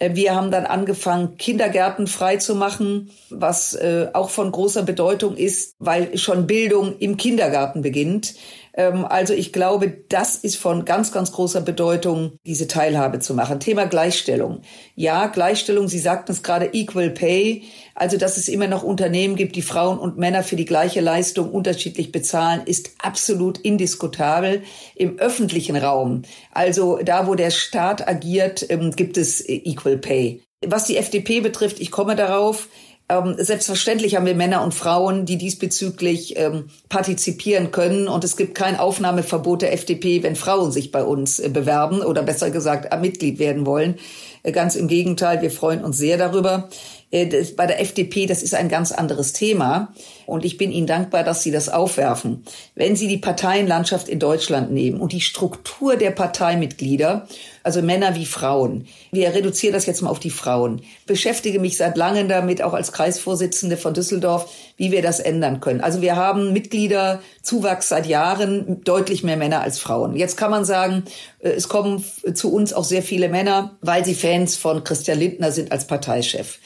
Äh, wir haben dann angefangen, Kindergärten frei zu machen, was äh, auch von großer Bedeutung ist, weil schon Bildung im Kindergarten beginnt. Ähm, also ich glaube, das ist von ganz, ganz großer Bedeutung, diese Teilhabe zu machen. Thema Gleichstellung. Ja, Gleichstellung, Sie sagten es gerade, Equal Pay. Also, dass es immer noch Unternehmen gibt, die Frauen und Männer für die gleiche Leistung unterschiedlich bezahlen, ist absolut indiskutabel im öffentlichen Raum. Also da, wo der Staat agiert, ähm, gibt es Equal Pay. Was die FDP betrifft, ich komme darauf, ähm, selbstverständlich haben wir Männer und Frauen, die diesbezüglich ähm, partizipieren können. Und es gibt kein Aufnahmeverbot der FDP, wenn Frauen sich bei uns äh, bewerben oder besser gesagt Mitglied werden wollen. Äh, ganz im Gegenteil, wir freuen uns sehr darüber. Äh, bei der FDP, das ist ein ganz anderes Thema. Und ich bin Ihnen dankbar, dass Sie das aufwerfen. Wenn Sie die Parteienlandschaft in Deutschland nehmen und die Struktur der Parteimitglieder, also Männer wie Frauen, wir reduzieren das jetzt mal auf die Frauen, beschäftige mich seit langem damit, auch als Kreisvorsitzende von Düsseldorf, wie wir das ändern können. Also wir haben Mitgliederzuwachs seit Jahren, deutlich mehr Männer als Frauen. Jetzt kann man sagen, äh, es kommen zu uns auch sehr viele Männer, weil sie Fans von Christian Lindner sind als Parteichef.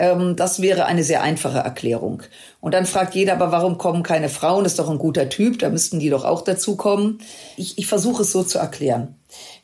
Ähm, das wäre eine sehr einfache Erklärung. Und dann fragt jeder, aber warum kommen keine Frauen? Das ist doch ein guter Typ, da müssten die doch auch dazu kommen. Ich, ich versuche es so zu erklären.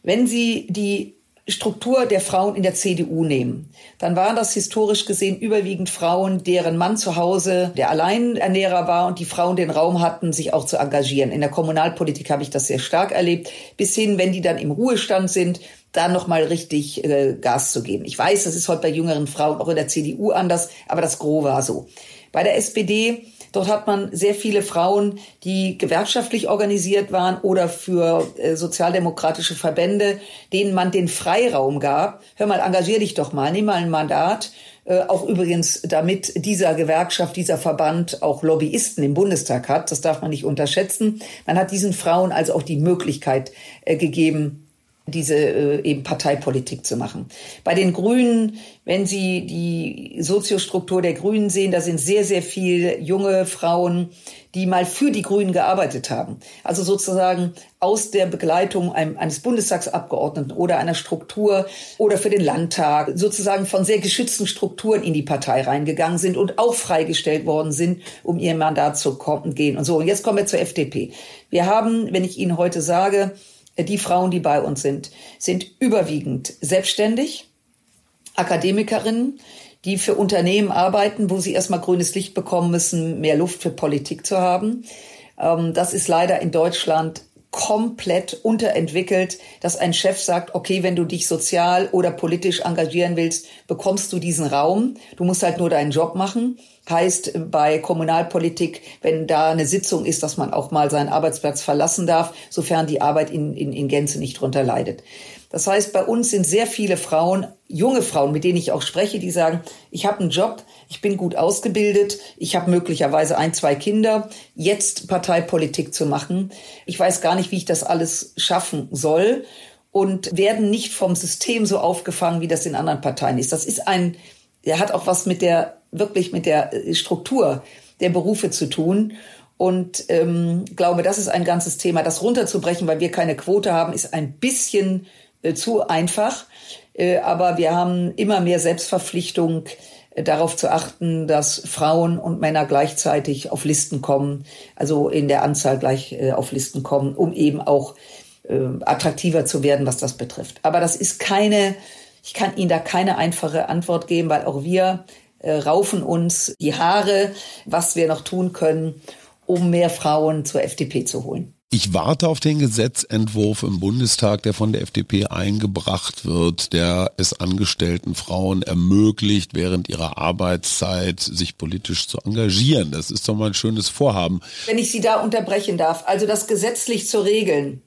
Wenn Sie die Struktur der Frauen in der CDU nehmen, dann waren das historisch gesehen überwiegend Frauen, deren Mann zu Hause der Alleinernährer war und die Frauen den Raum hatten, sich auch zu engagieren. In der Kommunalpolitik habe ich das sehr stark erlebt, bis hin, wenn die dann im Ruhestand sind, da nochmal richtig äh, Gas zu geben. Ich weiß, das ist heute bei jüngeren Frauen auch in der CDU anders, aber das Gros war so. Bei der SPD, dort hat man sehr viele Frauen, die gewerkschaftlich organisiert waren oder für äh, sozialdemokratische Verbände, denen man den Freiraum gab. Hör mal, engagier dich doch mal, nimm mal ein Mandat. Äh, auch übrigens, damit dieser Gewerkschaft, dieser Verband auch Lobbyisten im Bundestag hat. Das darf man nicht unterschätzen. Man hat diesen Frauen also auch die Möglichkeit äh, gegeben, diese äh, eben Parteipolitik zu machen. Bei den Grünen, wenn Sie die Soziostruktur der Grünen sehen, da sind sehr, sehr viele junge Frauen, die mal für die Grünen gearbeitet haben. Also sozusagen aus der Begleitung eines Bundestagsabgeordneten oder einer Struktur oder für den Landtag sozusagen von sehr geschützten Strukturen in die Partei reingegangen sind und auch freigestellt worden sind, um ihr Mandat zu gehen und so. Und jetzt kommen wir zur FDP. Wir haben, wenn ich Ihnen heute sage, die Frauen, die bei uns sind, sind überwiegend selbstständig, Akademikerinnen, die für Unternehmen arbeiten, wo sie erstmal grünes Licht bekommen müssen, mehr Luft für Politik zu haben. Ähm, das ist leider in Deutschland komplett unterentwickelt, dass ein Chef sagt, okay, wenn du dich sozial oder politisch engagieren willst, bekommst du diesen Raum. Du musst halt nur deinen Job machen. Heißt bei Kommunalpolitik, wenn da eine Sitzung ist, dass man auch mal seinen Arbeitsplatz verlassen darf, sofern die Arbeit in, in, in Gänze nicht drunter leidet. Das heißt, bei uns sind sehr viele Frauen, junge Frauen, mit denen ich auch spreche, die sagen, ich habe einen Job, ich bin gut ausgebildet, ich habe möglicherweise ein, zwei Kinder, jetzt Parteipolitik zu machen. Ich weiß gar nicht, wie ich das alles schaffen soll und werden nicht vom System so aufgefangen, wie das in anderen Parteien ist. Das ist ein, der hat auch was mit der, wirklich mit der äh, Struktur der Berufe zu tun. Und ähm, glaube, das ist ein ganzes Thema. Das runterzubrechen, weil wir keine Quote haben, ist ein bisschen äh, zu einfach. Äh, aber wir haben immer mehr Selbstverpflichtung darauf zu achten, dass Frauen und Männer gleichzeitig auf Listen kommen, also in der Anzahl gleich äh, auf Listen kommen, um eben auch äh, attraktiver zu werden, was das betrifft. Aber das ist keine, ich kann Ihnen da keine einfache Antwort geben, weil auch wir äh, raufen uns die Haare, was wir noch tun können, um mehr Frauen zur FDP zu holen. Ich warte auf den Gesetzentwurf im Bundestag, der von der FDP eingebracht wird, der es angestellten Frauen ermöglicht, während ihrer Arbeitszeit sich politisch zu engagieren. Das ist doch mal ein schönes Vorhaben. Wenn ich Sie da unterbrechen darf, also das gesetzlich zu regeln,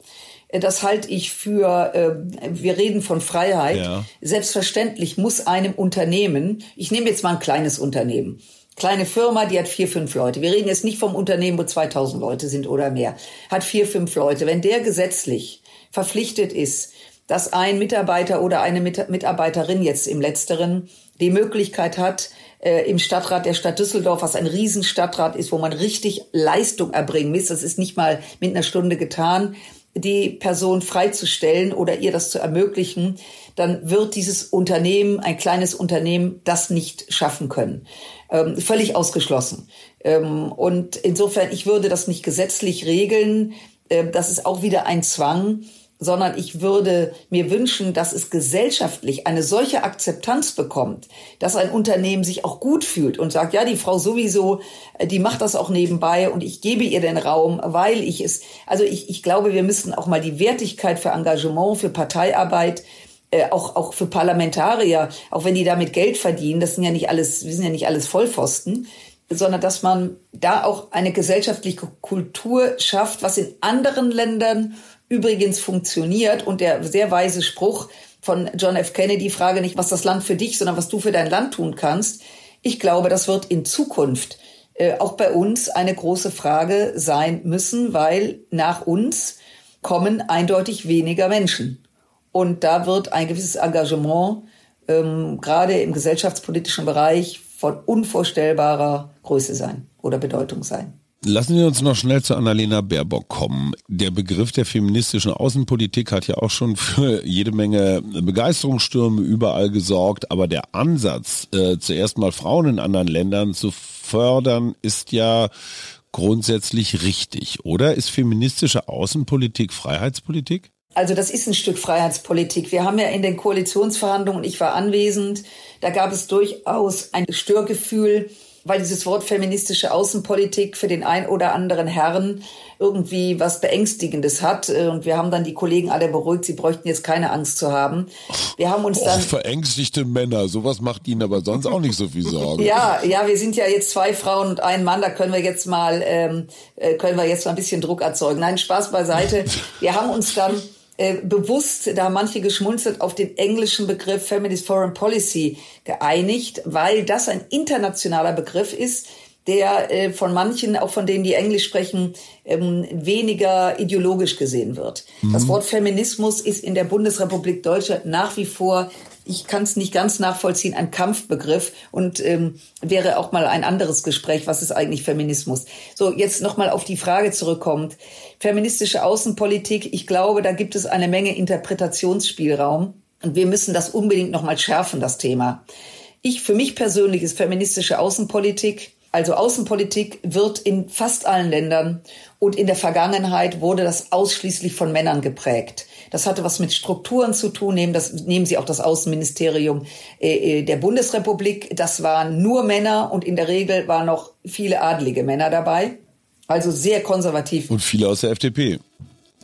das halte ich für, äh, wir reden von Freiheit. Ja. Selbstverständlich muss einem Unternehmen, ich nehme jetzt mal ein kleines Unternehmen, kleine Firma, die hat vier, fünf Leute. Wir reden jetzt nicht vom Unternehmen, wo 2000 Leute sind oder mehr. Hat vier, fünf Leute. Wenn der gesetzlich verpflichtet ist, dass ein Mitarbeiter oder eine Mitarbeiterin jetzt im letzteren die Möglichkeit hat, äh, im Stadtrat der Stadt Düsseldorf, was ein Riesenstadtrat ist, wo man richtig Leistung erbringen muss, das ist nicht mal mit einer Stunde getan, die Person freizustellen oder ihr das zu ermöglichen, dann wird dieses Unternehmen, ein kleines Unternehmen, das nicht schaffen können. Ähm, völlig ausgeschlossen. Ähm, und insofern, ich würde das nicht gesetzlich regeln. Ähm, das ist auch wieder ein Zwang sondern ich würde mir wünschen, dass es gesellschaftlich eine solche Akzeptanz bekommt, dass ein Unternehmen sich auch gut fühlt und sagt, ja, die Frau sowieso, äh, die macht das auch nebenbei und ich gebe ihr den Raum, weil ich es, also ich, ich glaube, wir müssen auch mal die Wertigkeit für Engagement, für Parteiarbeit, äh, auch, auch für Parlamentarier, auch wenn die damit Geld verdienen, das sind ja nicht alles, wir sind ja nicht alles Vollpfosten, sondern dass man da auch eine gesellschaftliche Kultur schafft, was in anderen Ländern übrigens funktioniert und der sehr weise Spruch von John F. Kennedy, frage nicht, was das Land für dich, sondern was du für dein Land tun kannst. Ich glaube, das wird in Zukunft äh, auch bei uns eine große Frage sein müssen, weil nach uns kommen eindeutig weniger Menschen. Und da wird ein gewisses Engagement ähm, gerade im gesellschaftspolitischen Bereich von unvorstellbarer Größe sein oder Bedeutung sein. Lassen wir uns noch schnell zu Annalena Baerbock kommen. Der Begriff der feministischen Außenpolitik hat ja auch schon für jede Menge Begeisterungsstürme überall gesorgt, aber der Ansatz, äh, zuerst mal Frauen in anderen Ländern zu fördern, ist ja grundsätzlich richtig, oder? Ist feministische Außenpolitik Freiheitspolitik? Also das ist ein Stück Freiheitspolitik. Wir haben ja in den Koalitionsverhandlungen, ich war anwesend, da gab es durchaus ein Störgefühl, weil dieses Wort feministische Außenpolitik für den ein oder anderen Herrn irgendwie was Beängstigendes hat. Und wir haben dann die Kollegen alle beruhigt, sie bräuchten jetzt keine Angst zu haben. Wir haben uns dann. Och, verängstigte Männer, sowas macht ihnen aber sonst auch nicht so viel Sorgen. ja, ja, wir sind ja jetzt zwei Frauen und ein Mann, da können wir jetzt mal, ähm, äh, können wir jetzt mal ein bisschen Druck erzeugen. Nein, Spaß beiseite. Wir haben uns dann äh, bewusst, da haben manche geschmunzelt, auf den englischen Begriff Feminist Foreign Policy geeinigt, weil das ein internationaler Begriff ist, der äh, von manchen, auch von denen, die Englisch sprechen, ähm, weniger ideologisch gesehen wird. Mhm. Das Wort Feminismus ist in der Bundesrepublik Deutschland nach wie vor ich kann es nicht ganz nachvollziehen, ein Kampfbegriff und ähm, wäre auch mal ein anderes Gespräch, was ist eigentlich Feminismus. So, jetzt nochmal auf die Frage zurückkommt. Feministische Außenpolitik, ich glaube, da gibt es eine Menge Interpretationsspielraum und wir müssen das unbedingt nochmal schärfen, das Thema. Ich, für mich persönlich ist feministische Außenpolitik also Außenpolitik wird in fast allen Ländern und in der Vergangenheit wurde das ausschließlich von Männern geprägt. Das hatte was mit Strukturen zu tun. Nehmen, das, nehmen Sie auch das Außenministerium äh, äh, der Bundesrepublik. Das waren nur Männer und in der Regel waren noch viele adlige Männer dabei. Also sehr konservativ. Und viele aus der FDP.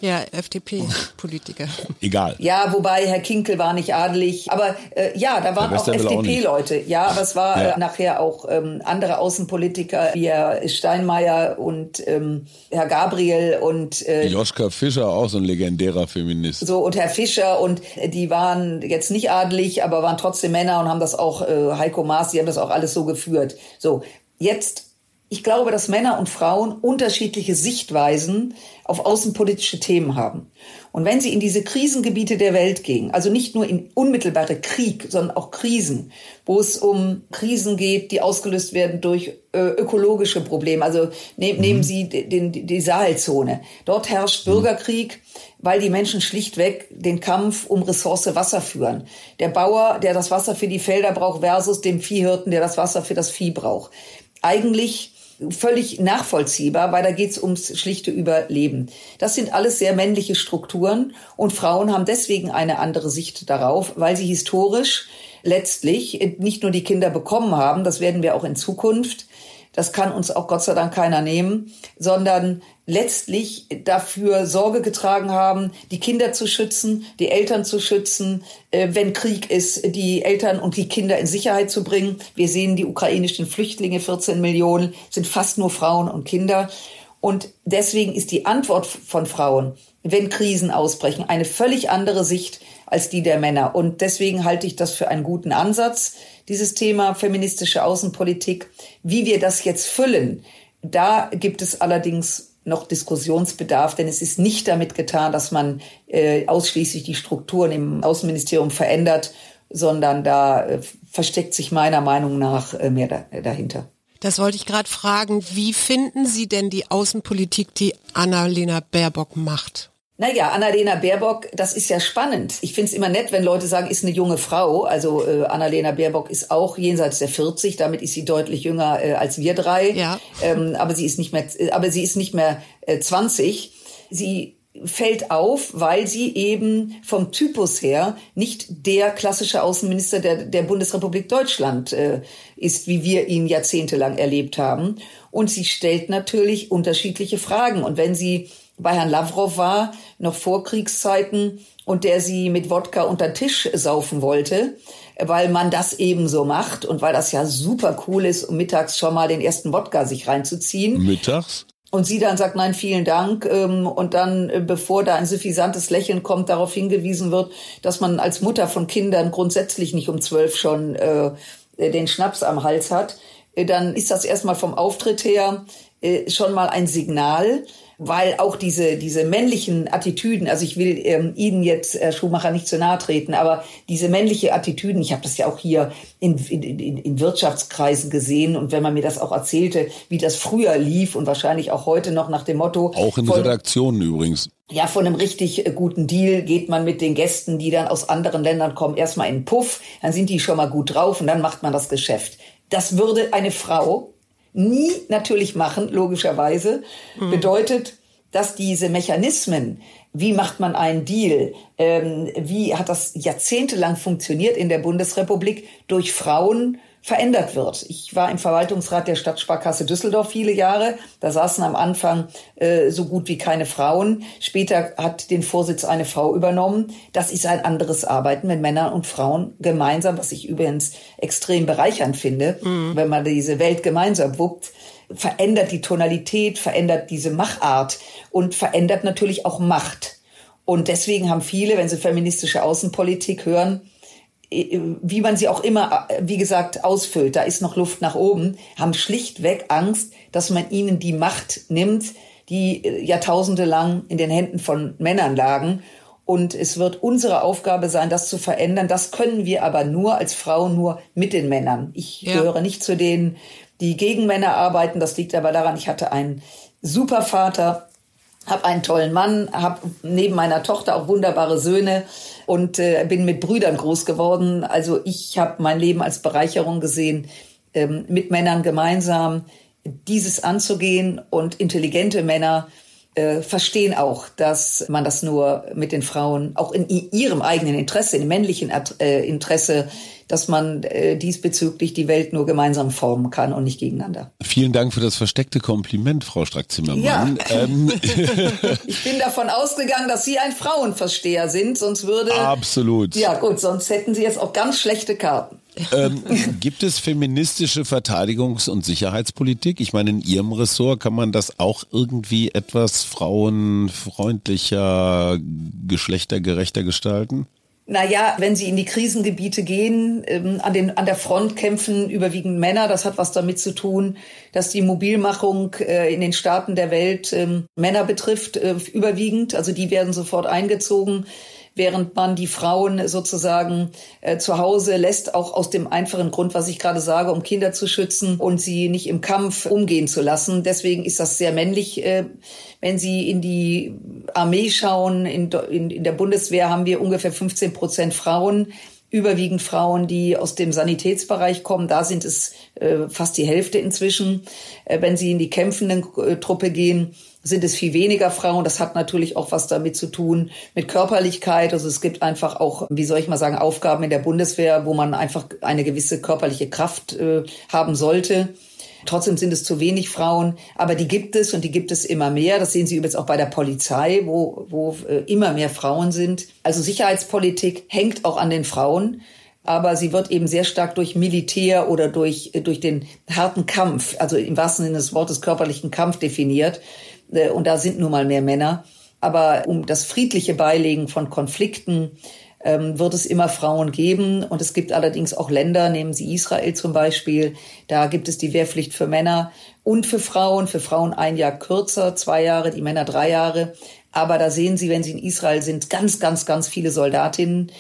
Ja, FDP-Politiker. Egal. Ja, wobei Herr Kinkel war nicht adelig. Aber äh, ja, da waren auch FDP-Leute. Ja, aber es war ja. äh, nachher auch ähm, andere Außenpolitiker, wie Herr Steinmeier und ähm, Herr Gabriel und äh, Joschka Fischer, auch so ein legendärer Feminist. So, und Herr Fischer und äh, die waren jetzt nicht adelig, aber waren trotzdem Männer und haben das auch, äh, Heiko Maas, die haben das auch alles so geführt. So, jetzt Ich glaube, dass Männer und Frauen unterschiedliche Sichtweisen auf außenpolitische Themen haben. Und wenn sie in diese Krisengebiete der Welt gehen, also nicht nur in unmittelbare Krieg, sondern auch Krisen, wo es um Krisen geht, die ausgelöst werden durch äh, ökologische Probleme, also ne, mhm. nehmen Sie den, die Sahelzone. Dort herrscht mhm. Bürgerkrieg, weil die Menschen schlichtweg den Kampf um Ressource Wasser führen. Der Bauer, der das Wasser für die Felder braucht, versus dem Viehhirten, der das Wasser für das Vieh braucht. Eigentlich völlig nachvollziehbar, weil da geht es ums schlichte Überleben. Das sind alles sehr männliche Strukturen und Frauen haben deswegen eine andere Sicht darauf, weil sie historisch letztlich nicht nur die Kinder bekommen haben, das werden wir auch in Zukunft, das kann uns auch Gott sei Dank keiner nehmen, sondern letztlich dafür Sorge getragen haben, die Kinder zu schützen, die Eltern zu schützen, äh, wenn Krieg ist, die Eltern und die Kinder in Sicherheit zu bringen. Wir sehen die ukrainischen Flüchtlinge, 14 Millionen, sind fast nur Frauen und Kinder. Und deswegen ist die Antwort von Frauen, wenn Krisen ausbrechen, eine völlig andere Sicht als die der Männer. Und deswegen halte ich das für einen guten Ansatz, dieses Thema feministische Außenpolitik. Wie wir das jetzt füllen, da gibt es allerdings noch Diskussionsbedarf, denn es ist nicht damit getan, dass man äh, ausschließlich die Strukturen im Außenministerium verändert, sondern da äh, versteckt sich meiner Meinung nach äh, mehr da, äh, dahinter. Das wollte ich gerade fragen. Wie finden Sie denn die Außenpolitik, die Annalena Baerbock macht? Naja, Annalena Baerbock, das ist ja spannend. Ich finde es immer nett, wenn Leute sagen, ist eine junge Frau. Also äh, Annalena Baerbock ist auch jenseits der 40, damit ist sie deutlich jünger äh, als wir drei. Ja. Ähm, aber sie ist nicht mehr, äh, aber sie ist nicht mehr äh, 20. Sie fällt auf, weil sie eben vom Typus her nicht der klassische Außenminister der, der Bundesrepublik Deutschland äh, ist, wie wir ihn jahrzehntelang erlebt haben. Und sie stellt natürlich unterschiedliche Fragen. Und wenn sie bei Herrn Lavrov war, noch vor Kriegszeiten, und der sie mit Wodka unter Tisch saufen wollte, weil man das eben so macht und weil das ja super cool ist, um mittags schon mal den ersten Wodka sich reinzuziehen. Mittags? Und sie dann sagt, nein, vielen Dank. Ähm, und dann, äh, bevor da ein suffisantes Lächeln kommt, darauf hingewiesen wird, dass man als Mutter von Kindern grundsätzlich nicht um zwölf schon äh, den Schnaps am Hals hat, äh, dann ist das erstmal vom Auftritt her schon mal ein Signal, weil auch diese, diese männlichen Attitüden, also ich will ähm, Ihnen jetzt, Herr Schumacher, nicht zu nahe treten, aber diese männliche Attitüden, ich habe das ja auch hier in, in, in Wirtschaftskreisen gesehen und wenn man mir das auch erzählte, wie das früher lief und wahrscheinlich auch heute noch nach dem Motto. Auch in von, Redaktionen übrigens. Ja, von einem richtig äh, guten Deal geht man mit den Gästen, die dann aus anderen Ländern kommen, erstmal in den Puff, dann sind die schon mal gut drauf und dann macht man das Geschäft. Das würde eine Frau nie natürlich machen, logischerweise, mhm. bedeutet, dass diese Mechanismen, wie macht man einen Deal, ähm, wie hat das jahrzehntelang funktioniert in der Bundesrepublik, durch Frauen verändert wird. Ich war im Verwaltungsrat der Stadtsparkasse Düsseldorf viele Jahre. Da saßen am Anfang äh, so gut wie keine Frauen. Später hat den Vorsitz eine Frau übernommen. Das ist ein anderes Arbeiten mit Männern und Frauen gemeinsam, was ich übrigens extrem bereichernd finde, mhm. wenn man diese Welt gemeinsam wuppt verändert die Tonalität, verändert diese Machart und verändert natürlich auch Macht. Und deswegen haben viele, wenn sie feministische Außenpolitik hören, wie man sie auch immer, äh, wie gesagt, ausfüllt, da ist noch Luft nach oben, haben schlichtweg Angst, dass man ihnen die Macht nimmt, die äh, Jahrtausende lang in den Händen von Männern lagen. Und es wird unsere Aufgabe sein, das zu verändern. Das können wir aber nur als Frauen, nur mit den Männern. Ich ja. gehöre nicht zu denen, die gegen Männer arbeiten. Das liegt aber daran, ich hatte einen super Vater, habe einen tollen Mann, habe neben meiner Tochter auch wunderbare Söhne und äh, bin mit Brüdern groß geworden. Also ich habe mein Leben als Bereicherung gesehen, ähm, mit Männern gemeinsam dieses anzugehen und intelligente Männer äh, verstehen auch, dass man das nur mit den Frauen auch in ihrem eigenen Interesse, im männlichen äh, Interesse dass man äh, diesbezüglich die Welt nur gemeinsam formen kann und nicht gegeneinander. Vielen Dank für das versteckte Kompliment, Frau Strack-Zimmermann. Ja. Ähm. ich bin davon ausgegangen, dass Sie ein Frauenversteher sind, sonst würde... Absolut. Ja gut, sonst hätten Sie jetzt auch ganz schlechte Karten. ähm, gibt es feministische Verteidigungs- und Sicherheitspolitik? Ich meine, in Ihrem Ressort kann man das auch irgendwie etwas frauenfreundlicher, geschlechtergerechter gestalten? Naja, wenn sie in die Krisengebiete gehen, ähm, an, den, an der Front kämpfen überwiegend Männer. Das hat was damit zu tun, dass die Mobilmachung äh, in den Staaten der Welt ähm, Männer betrifft, äh, überwiegend. Also die werden sofort eingezogen während man die Frauen sozusagen äh, zu Hause lässt, auch aus dem einfachen Grund, was ich gerade sage, um Kinder zu schützen und sie nicht im Kampf umgehen zu lassen. Deswegen ist das sehr männlich. Äh, wenn Sie in die Armee schauen, in, in, in der Bundeswehr haben wir ungefähr 15 Prozent Frauen überwiegend Frauen, die aus dem Sanitätsbereich kommen. Da sind es äh, fast die Hälfte inzwischen. Äh, wenn Sie in die kämpfenden äh, Truppe gehen, sind es viel weniger Frauen. Das hat natürlich auch was damit zu tun mit Körperlichkeit. Also es gibt einfach auch, wie soll ich mal sagen, Aufgaben in der Bundeswehr, wo man einfach eine gewisse körperliche Kraft äh, haben sollte. Trotzdem sind es zu wenig Frauen, aber die gibt es und die gibt es immer mehr. Das sehen Sie übrigens auch bei der Polizei, wo, wo äh, immer mehr Frauen sind. Also Sicherheitspolitik hängt auch an den Frauen aber sie wird eben sehr stark durch Militär oder durch, äh, durch den harten Kampf, also im wahrsten Sinne des Wortes körperlichen Kampf definiert. Äh, und da sind nun mal mehr Männer. Aber um das friedliche Beilegen von Konflikten ähm, wird es immer Frauen geben. Und es gibt allerdings auch Länder, nehmen Sie Israel zum Beispiel, da gibt es die Wehrpflicht für Männer und für Frauen. Für Frauen ein Jahr kürzer, zwei Jahre, die Männer drei Jahre. Aber da sehen Sie, wenn Sie in Israel sind, ganz, ganz, ganz viele Soldatinnen,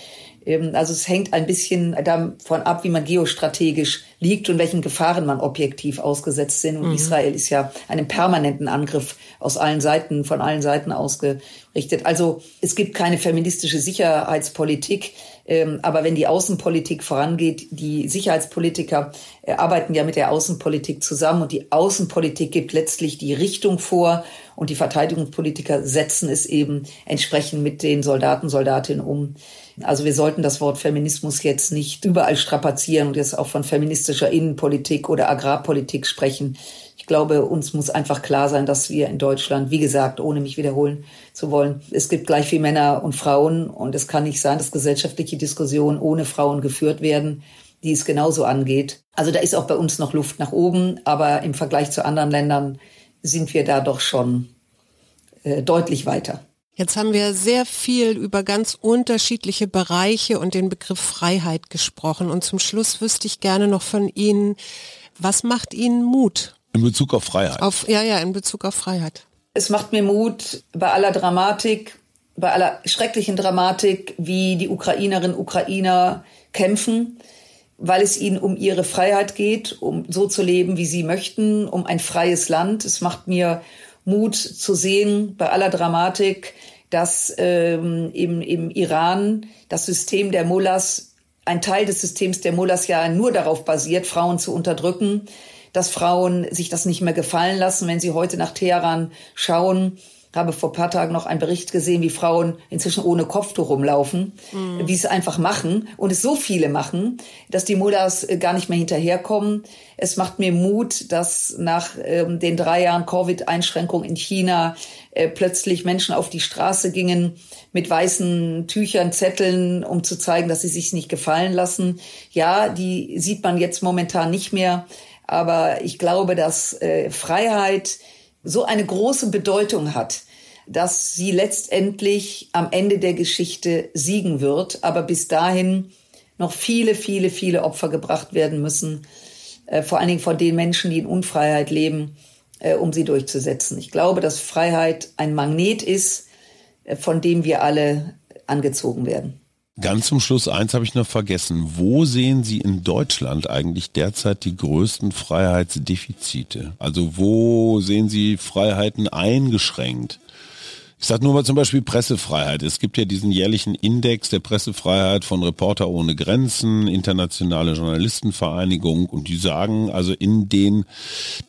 also es hängt ein bisschen davon ab, wie man geostrategisch liegt und welchen Gefahren man objektiv ausgesetzt sind. Und mhm. Israel ist ja einem permanenten Angriff aus allen Seiten, von allen Seiten ausgerichtet. Also es gibt keine feministische Sicherheitspolitik. Ähm, aber wenn die Außenpolitik vorangeht, die Sicherheitspolitiker äh, arbeiten ja mit der Außenpolitik zusammen und die Außenpolitik gibt letztlich die Richtung vor und die Verteidigungspolitiker setzen es eben entsprechend mit den Soldaten, Soldatinnen um. Also wir sollten das Wort Feminismus jetzt nicht überall strapazieren und jetzt auch von feministischer Innenpolitik oder Agrarpolitik sprechen. Ich glaube, uns muss einfach klar sein, dass wir in Deutschland, wie gesagt, ohne mich wiederholen zu wollen, es gibt gleich viel Männer und Frauen und es kann nicht sein, dass gesellschaftliche Diskussionen ohne Frauen geführt werden, die es genauso angeht. Also da ist auch bei uns noch Luft nach oben, aber im Vergleich zu anderen Ländern sind wir da doch schon äh, deutlich weiter. Jetzt haben wir sehr viel über ganz unterschiedliche Bereiche und den Begriff Freiheit gesprochen. Und zum Schluss wüsste ich gerne noch von Ihnen, was macht Ihnen Mut? In Bezug auf Freiheit. Auf, ja, ja, in Bezug auf Freiheit. Es macht mir Mut bei aller Dramatik, bei aller schrecklichen Dramatik, wie die Ukrainerinnen und Ukrainer kämpfen, weil es ihnen um ihre Freiheit geht, um so zu leben, wie sie möchten, um ein freies Land. Es macht mir Mut zu sehen bei aller Dramatik, dass ähm, im, im Iran das System der Mullahs, ein Teil des Systems der Mullahs ja nur darauf basiert, Frauen zu unterdrücken, dass Frauen sich das nicht mehr gefallen lassen. Wenn Sie heute nach Teheran schauen, habe vor paar Tagen noch einen Bericht gesehen, wie Frauen inzwischen ohne Kopftuch rumlaufen, mhm. wie sie es einfach machen und es so viele machen, dass die Mullahs äh, gar nicht mehr hinterherkommen. Es macht mir Mut, dass nach ähm, den drei Jahren Covid-Einschränkung in China äh, plötzlich Menschen auf die Straße gingen mit weißen Tüchern, Zetteln, um zu zeigen, dass sie sich nicht gefallen lassen. Ja, die sieht man jetzt momentan nicht mehr. Aber ich glaube, dass äh, Freiheit so eine große Bedeutung hat, dass sie letztendlich am Ende der Geschichte siegen wird, aber bis dahin noch viele, viele, viele Opfer gebracht werden müssen, äh, vor allen Dingen von den Menschen, die in Unfreiheit leben, äh, um sie durchzusetzen. Ich glaube, dass Freiheit ein Magnet ist, äh, von dem wir alle angezogen werden. Ganz zum Schluss, eins habe ich noch vergessen. Wo sehen Sie in Deutschland eigentlich derzeit die größten Freiheitsdefizite? Also wo sehen Sie Freiheiten eingeschränkt? Ich sage nur mal zum Beispiel Pressefreiheit. Es gibt ja diesen jährlichen Index der Pressefreiheit von Reporter ohne Grenzen, internationale Journalistenvereinigung und die sagen, also in den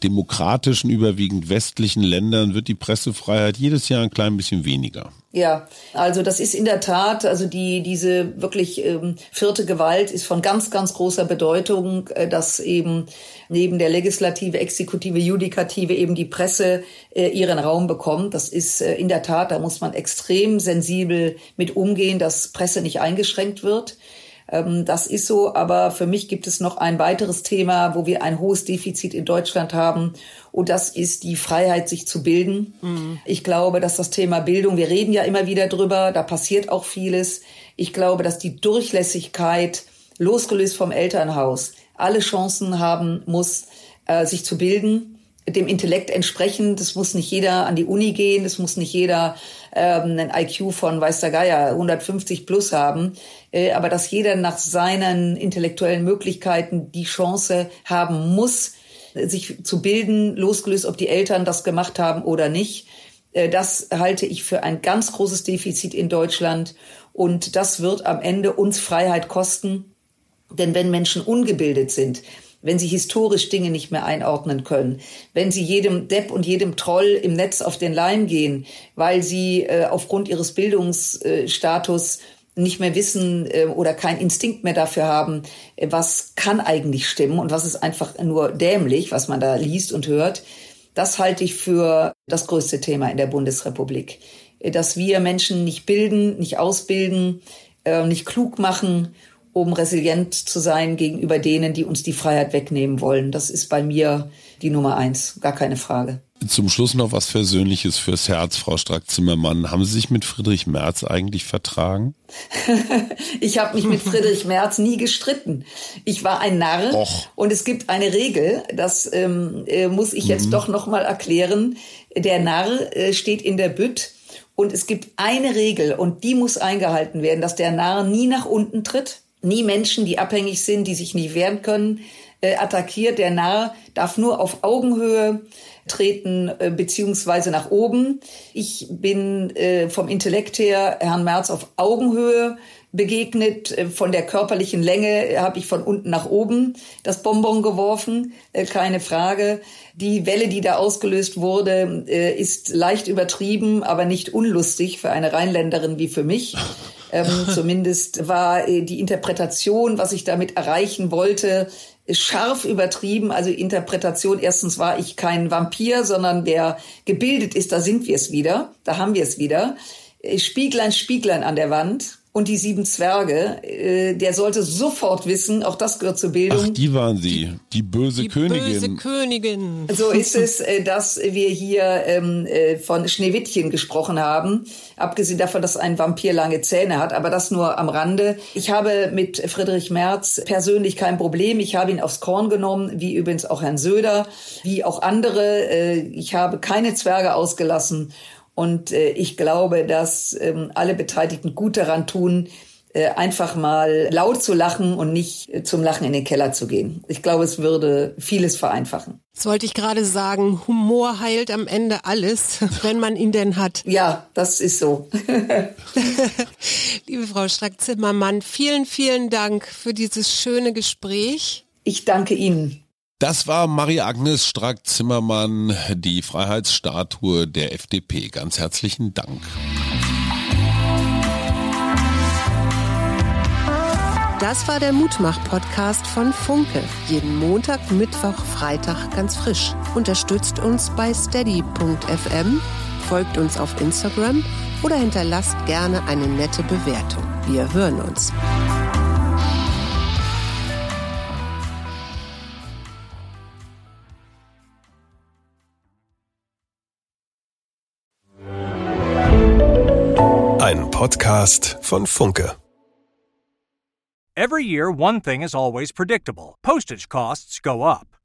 demokratischen, überwiegend westlichen Ländern wird die Pressefreiheit jedes Jahr ein klein bisschen weniger. Ja, also das ist in der Tat, also die diese wirklich ähm, vierte Gewalt ist von ganz ganz großer Bedeutung, äh, dass eben neben der Legislative, Exekutive, Judikative eben die Presse äh, ihren Raum bekommt. Das ist äh, in der Tat, da muss man extrem sensibel mit umgehen, dass Presse nicht eingeschränkt wird. Ähm, das ist so, aber für mich gibt es noch ein weiteres Thema, wo wir ein hohes Defizit in Deutschland haben. Und das ist die Freiheit, sich zu bilden. Mhm. Ich glaube, dass das Thema Bildung, wir reden ja immer wieder drüber, da passiert auch vieles. Ich glaube, dass die Durchlässigkeit, losgelöst vom Elternhaus, alle Chancen haben muss, äh, sich zu bilden dem Intellekt entsprechend. Es muss nicht jeder an die Uni gehen, es muss nicht jeder ähm, einen IQ von weiß der Geier 150 plus haben, äh, aber dass jeder nach seinen intellektuellen Möglichkeiten die Chance haben muss, sich zu bilden, losgelöst, ob die Eltern das gemacht haben oder nicht. Äh, das halte ich für ein ganz großes Defizit in Deutschland und das wird am Ende uns Freiheit kosten. Denn wenn Menschen ungebildet sind, wenn sie historisch Dinge nicht mehr einordnen können, wenn sie jedem Depp und jedem Troll im Netz auf den Leim gehen, weil sie äh, aufgrund ihres Bildungsstatus nicht mehr wissen äh, oder keinen Instinkt mehr dafür haben, äh, was kann eigentlich stimmen und was ist einfach nur dämlich, was man da liest und hört. Das halte ich für das größte Thema in der Bundesrepublik. Äh, dass wir Menschen nicht bilden, nicht ausbilden, äh, nicht klug machen um resilient zu sein gegenüber denen, die uns die Freiheit wegnehmen wollen. Das ist bei mir die Nummer eins, gar keine Frage. Zum Schluss noch was Versöhnliches fürs Herz, Frau Strack-Zimmermann. Haben Sie sich mit Friedrich Merz eigentlich vertragen? ich habe mich mit Friedrich Merz nie gestritten. Ich war ein Narr Och. und es gibt eine Regel, das ähm, äh, muss ich jetzt mhm. doch noch mal erklären. Der Narr äh, steht in der Bütt und es gibt eine Regel und die muss eingehalten werden, dass der Narr nie nach unten tritt nie Menschen, die abhängig sind, die sich nicht wehren können, äh, attackiert. Der Narr darf nur auf Augenhöhe treten äh, beziehungsweise nach oben. Ich bin äh, vom Intellekt her Herrn Merz auf Augenhöhe begegnet. Äh, von der körperlichen Länge habe ich von unten nach oben das Bonbon geworfen, äh, keine Frage. Die Welle, die da ausgelöst wurde, äh, ist leicht übertrieben, aber nicht unlustig für eine Rheinländerin wie für mich. Ähm, zumindest war äh, die Interpretation, was ich damit erreichen wollte, scharf übertrieben. Also Interpretation, erstens war ich kein Vampir, sondern wer gebildet ist, da sind wir es wieder, da haben wir es wieder. Äh, Spieglein, Spieglein an der Wand und die sieben Zwerge. Äh, der sollte sofort wissen, auch das gehört zur Bildung. Ach, die waren sie, die böse die Königin. Böse Königin. So ist es, äh, dass wir hier ähm, äh, von Schneewittchen gesprochen haben. Abgesehen davon, dass ein Vampir lange Zähne hat, aber das nur am Rande. Ich habe mit Friedrich Merz persönlich kein Problem. Ich habe ihn aufs Korn genommen, wie übrigens auch Herrn Söder, wie auch andere. Ich habe keine Zwerge ausgelassen und äh, ich glaube, dass ähm, alle Beteiligten gut daran tun, äh, einfach mal laut zu lachen und nicht äh, zum Lachen in den Keller zu gehen. Ich glaube, es würde vieles vereinfachen. Das wollte ich gerade sagen, Humor heilt am Ende alles, wenn man ihn denn hat. Ja, das ist so. Liebe Frau Strack-Zimmermann, vielen, vielen Dank für dieses schöne Gespräch. Ich danke Ihnen. Das war Marie-Agnes Strack-Zimmermann, die Freiheitsstatue der FDP. Ganz herzlichen Dank. Das war der Mutmach-Podcast von Funke. Jeden Montag, Mittwoch, Freitag ganz frisch. Unterstützt uns bei steady.fm, folgt uns auf Instagram oder hinterlasst gerne eine nette Bewertung. Wir hören uns. Podcast von Funke. Every year, one thing is always predictable postage costs go up.